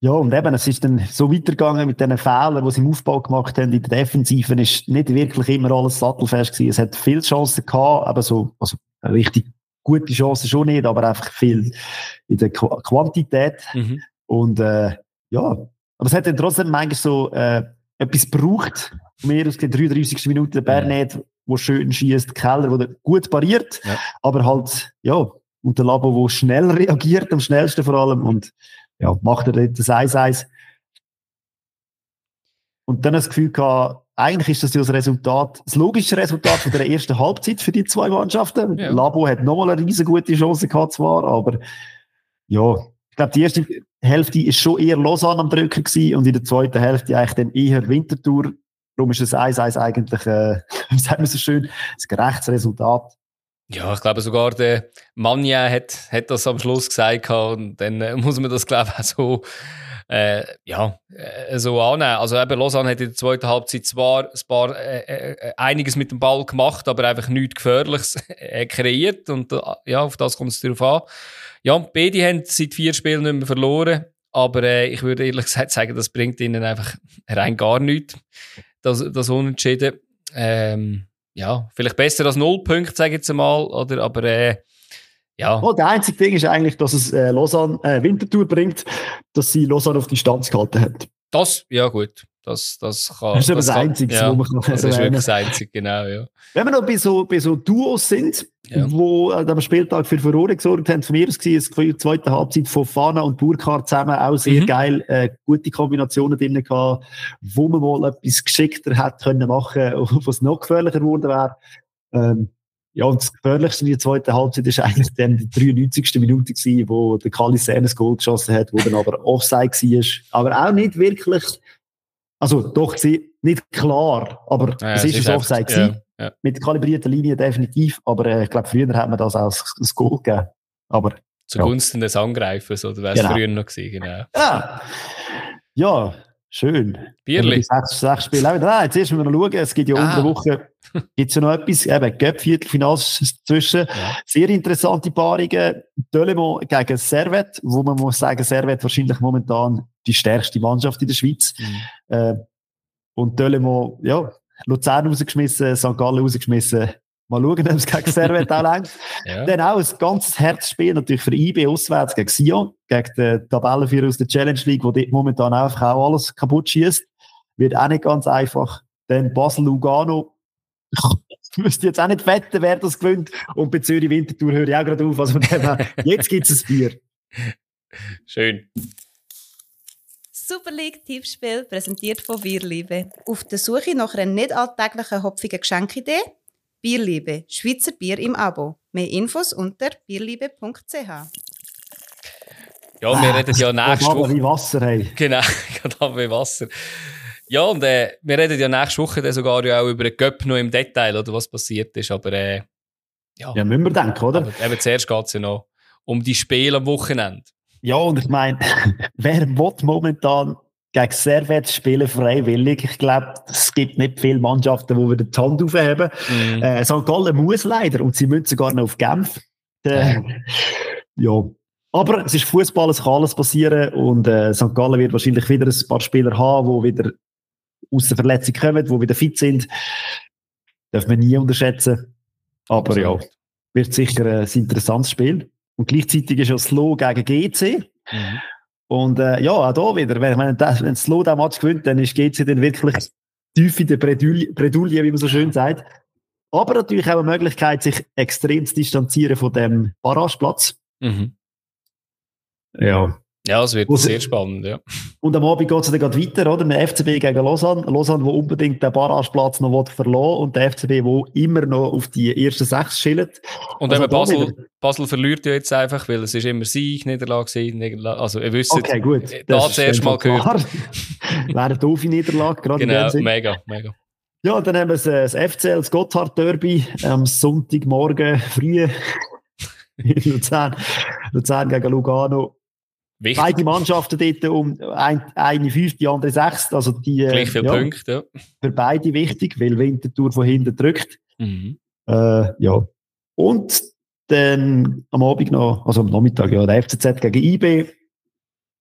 Ja, und eben, es ist dann so weitergegangen mit diesen Fehlern, die sie im Aufbau gemacht haben. In der Defensive ist nicht wirklich immer alles sattelfest gewesen. Es hat viele Chancen gehabt, aber so, also, richtig gute Chancen schon nicht, aber einfach viel in der Qu Quantität. Mhm. Und, äh, ja, aber es hat dann trotzdem manchmal so, äh, etwas gebraucht. Mehr aus der 33. Minute, der Bernet, ja. wo schön schießt, Keller, der gut pariert, ja. aber halt, ja, und der Labo, der schnell *laughs* reagiert, am schnellsten vor allem. Und ja, macht er dort das 1-1. Und dann das Gefühl gehabt, eigentlich ist das ja das Resultat, das logische Resultat von der ersten Halbzeit für die zwei Mannschaften. Ja. Labo hat nochmal eine riesen gute Chance gehabt zwar, aber ja, ich glaube, die erste Hälfte ist schon eher Lausanne am Drücken gewesen und in der zweiten Hälfte eigentlich dann eher Wintertour. Darum ist das 1-1 eigentlich, äh, *laughs* wie sagt man so schön, ein gerechtes Resultat. Ja, ich glaube sogar der Manja hat, hat das am Schluss gesagt und dann äh, *laughs* muss man das glaube ich auch so, äh, ja, äh, so annehmen. Also eben Lausanne hat in der zweiten Halbzeit zwar ein paar, äh, äh, einiges mit dem Ball gemacht, aber einfach nichts Gefährliches *laughs* äh, kreiert und ja, auf das kommt es darauf an. Ja, beide haben seit vier Spielen nicht mehr verloren, aber ich würde ehrlich gesagt sagen, das bringt ihnen einfach rein gar nichts, das, das Unentschieden. Ähm, ja, vielleicht besser als Nullpunkt, sage ich jetzt mal, oder? Aber äh, ja. Oh, der einzige Ding ist eigentlich, dass es äh, Lausanne äh, Wintertour bringt, dass sie Lausanne auf Distanz gehalten hat. Das, ja gut. Das, das, kann, das ist das, das Einzige, ja, wo man kann Das ist wirklich das Einzige, genau, ja. Wenn wir noch bei so, bei so Duos sind, ja. wo äh, am Spieltag für Furore gesorgt haben, von mir aus es die zweite Halbzeit von Fana und Burkhardt zusammen auch sehr mhm. geil, äh, gute Kombinationen drin gehabt, wo man mal etwas geschickter hätte können machen, *laughs* was noch gefährlicher geworden wäre. Ähm, ja, und das Gefährlichste in der zweiten Halbzeit ist eigentlich dann die 93. Minute gewesen, wo der Kali Senes Goal geschossen hat, wo dann aber Offside war. Aber auch nicht wirklich also doch, nicht klar, aber ja, es, ist ein Offside ja, ja. Mit kalibrierter Linie definitiv, aber äh, ich glaube, früher hat man das als, als Goal gegeben. Aber, Zugunsten des Angreifers, oder wäre es genau. früher noch gewesen, genau. Ja, ja schön. Bierli. Sechs, sechs Spiele auch wieder. Ah, jetzt erst müssen wir noch schauen, es gibt ja ah. unter Woche gibt's ja noch etwas, eben Göpp, Viertelfinals zwischen. Ja. Sehr interessante Paarungen. Delemont gegen Servet, wo man muss sagen, Servet wahrscheinlich momentan die stärkste Mannschaft in der Schweiz. Mhm. Äh, und Delemont, ja, Luzern rausgeschmissen, St. Gallen rausgeschmissen. Mal schauen, ob es gegen Servet auch längt. *laughs* ja. Dann auch ein ganzes Herzspiel natürlich für IB auswärts gegen Sion, gegen den Tabellenführer aus der Challenge League, wo dort momentan einfach auch alles kaputt schießt. Wird auch nicht ganz einfach. Dann Basel-Lugano. *laughs* Ich müsste jetzt auch nicht wetten, wer das gewinnt. Und bei Zürich Wintertour höre ich auch gerade auf. Also *laughs* jetzt gibt es ein Bier. Schön. Super League Tippspiel, präsentiert von Bierliebe. Auf der Suche nach einer nicht alltäglichen hopfigen Geschenkidee? Bierliebe, Schweizer Bier im Abo. Mehr Infos unter bierliebe.ch. Ja, wir ah, reden ja nächste Woche. wie Wasser, hey. *laughs* Genau, *laughs* gerade wie Wasser. Ja, und äh, wir reden ja nächste Woche dann sogar ja auch über den Göpp noch im Detail, oder was passiert ist. Aber äh, ja. Ja, müssen wir denken, oder? Aber eben zuerst geht es ja noch um die Spiele am Wochenende. Ja, und ich meine, *laughs* wer will momentan gegen Servet spielen freiwillig? Ich glaube, es gibt nicht viele Mannschaften, die wieder die Hand aufheben. Mhm. Äh, St. Gallen muss leider und sie müssen sogar noch auf Genf. Äh, ja. Aber es ist Fußball, es kann alles passieren und äh, St. Gallen wird wahrscheinlich wieder ein paar Spieler haben, die wieder aus der Verletzung kommen, die wieder fit sind. Darf man nie unterschätzen. Aber ja, wird sicher ein interessantes Spiel. Und gleichzeitig ist ja Slow gegen GC. Mhm. Und äh, ja, auch da wieder, wenn, wenn, wenn Slow den Match gewinnt, dann ist GC dann wirklich tief in der Bredouille, Bredouille, wie man so schön sagt. Aber natürlich auch eine Möglichkeit, sich extrem zu distanzieren von dem Barrageplatz. Mhm. Ja. Ja, es wird sehr spannend, ja. Und am Abend geht es dann weiter, oder? Mit FCB gegen Lausanne. Lausanne, wo unbedingt den Barrageplatz noch verloren und der FCB, wo immer noch auf die ersten sechs schillt. Und also Basel, Basel verliert ja jetzt einfach, weil es ist immer Sieg, Niederlage, Niederlage. Also, ihr wisst, okay, gut. da das erste Mal gehört. *laughs* Wäre eine doofe Niederlage, gerade Genau, mega, mega. Ja, dann haben wir das FCL, das Gotthard-Derby am Sonntagmorgen früh *laughs* in Luzern. Luzern gegen Lugano. Wichtig. Beide Mannschaften dort um ein, eine fünf, die andere sechs. Also die, äh, Gleich viele ja, Punkte, ja. Für beide wichtig, weil Winterthur von hinten drückt. Mhm. Äh, ja. Und dann am Abend noch, also am Nachmittag, ja, der FCZ gegen IB.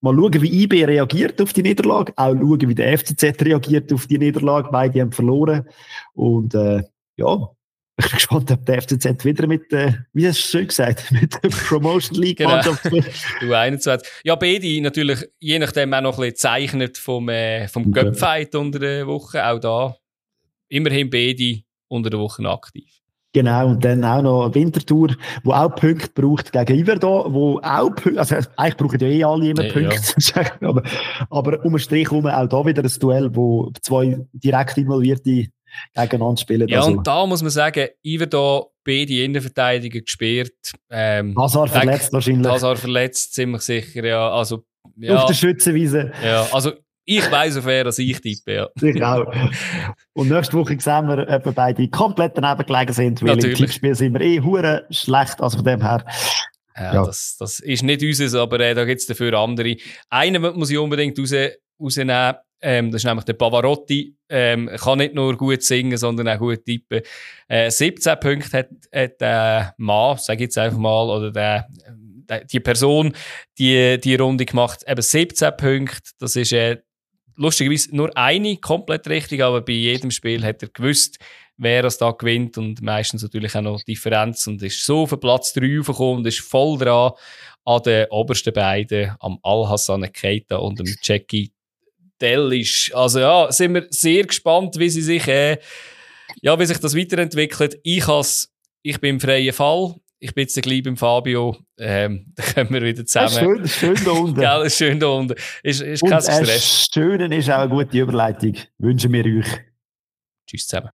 Mal schauen, wie IB reagiert auf die Niederlage. Auch schauen, wie der FCZ reagiert auf die Niederlage. Beide haben verloren. Und, äh, ja, ich bin gespannt, ob der FCZ wieder mit, äh, wie hast du schön gesagt, *laughs* mit der Promotion League genau. *laughs* Du 21. Ja, beide natürlich, je nachdem auch noch ein bisschen zeichnet vom, äh, vom. Göpfight unter der Woche. Auch da immerhin beide unter der Woche aktiv. Genau, und dann auch noch Wintertour, wo auch Punkte braucht gegen Iverdon, wo auch Punkte, also eigentlich brauchen ja eh alle immer Punkte, *laughs* ja. aber, aber um den Strich herum auch da wieder ein Duell, wo zwei direkt involvierte gegeneinander spielen. Ja, also. und da muss man sagen, Iverdon beide Innenverteidiger gesperrt. Ähm, Hazard verletzt wahrscheinlich. Hazard verletzt, ziemlich sicher, ja. Also, ja. Auf der Schützenwiese. Ja, also ich weiss auf wer, dass ich tippe, ja. Ich auch. Und nächste Woche sehen wir, ob wir beide komplett daneben gelegen sind, weil Natürlich. im Tippspiel sind wir eh hure schlecht, also von dem her. Ja, ja. Das, das ist nicht unseres, aber äh, da gibt es dafür andere. Einen muss ich unbedingt raus, rausnehmen. Ähm, das ist nämlich der Pavarotti. Ähm, kann nicht nur gut singen, sondern auch gut tippen. Äh, 17 Punkte hat, hat der Mann, sage ich jetzt einfach mal, oder der, der, die Person, die die Runde gemacht, eben 17 Punkte. Das ist äh, lustigerweise nur eine komplett richtig, aber bei jedem Spiel hat er gewusst, wer es da gewinnt und meistens natürlich auch noch Differenz und ist so auf Platz 3 aufgekommen und ist voll dran an den obersten beiden, am Al-Hassan Keita und dem Jackie Dellisch. Also ja, sind wir sehr gespannt, wie sie sich, äh, ja, wie sich das weiterentwickelt. Ich has, ich bin im freien Fall. Ich bin jetzt gleich beim Fabio. Ähm, *laughs* da können wir wieder zusammen. Ja, schön, schön da unten. *laughs* Gell, schön da unten. Ist, ist kein Stress. Das Schöne ist auch eine gute Überleitung. Wünschen wir euch. Tschüss zusammen.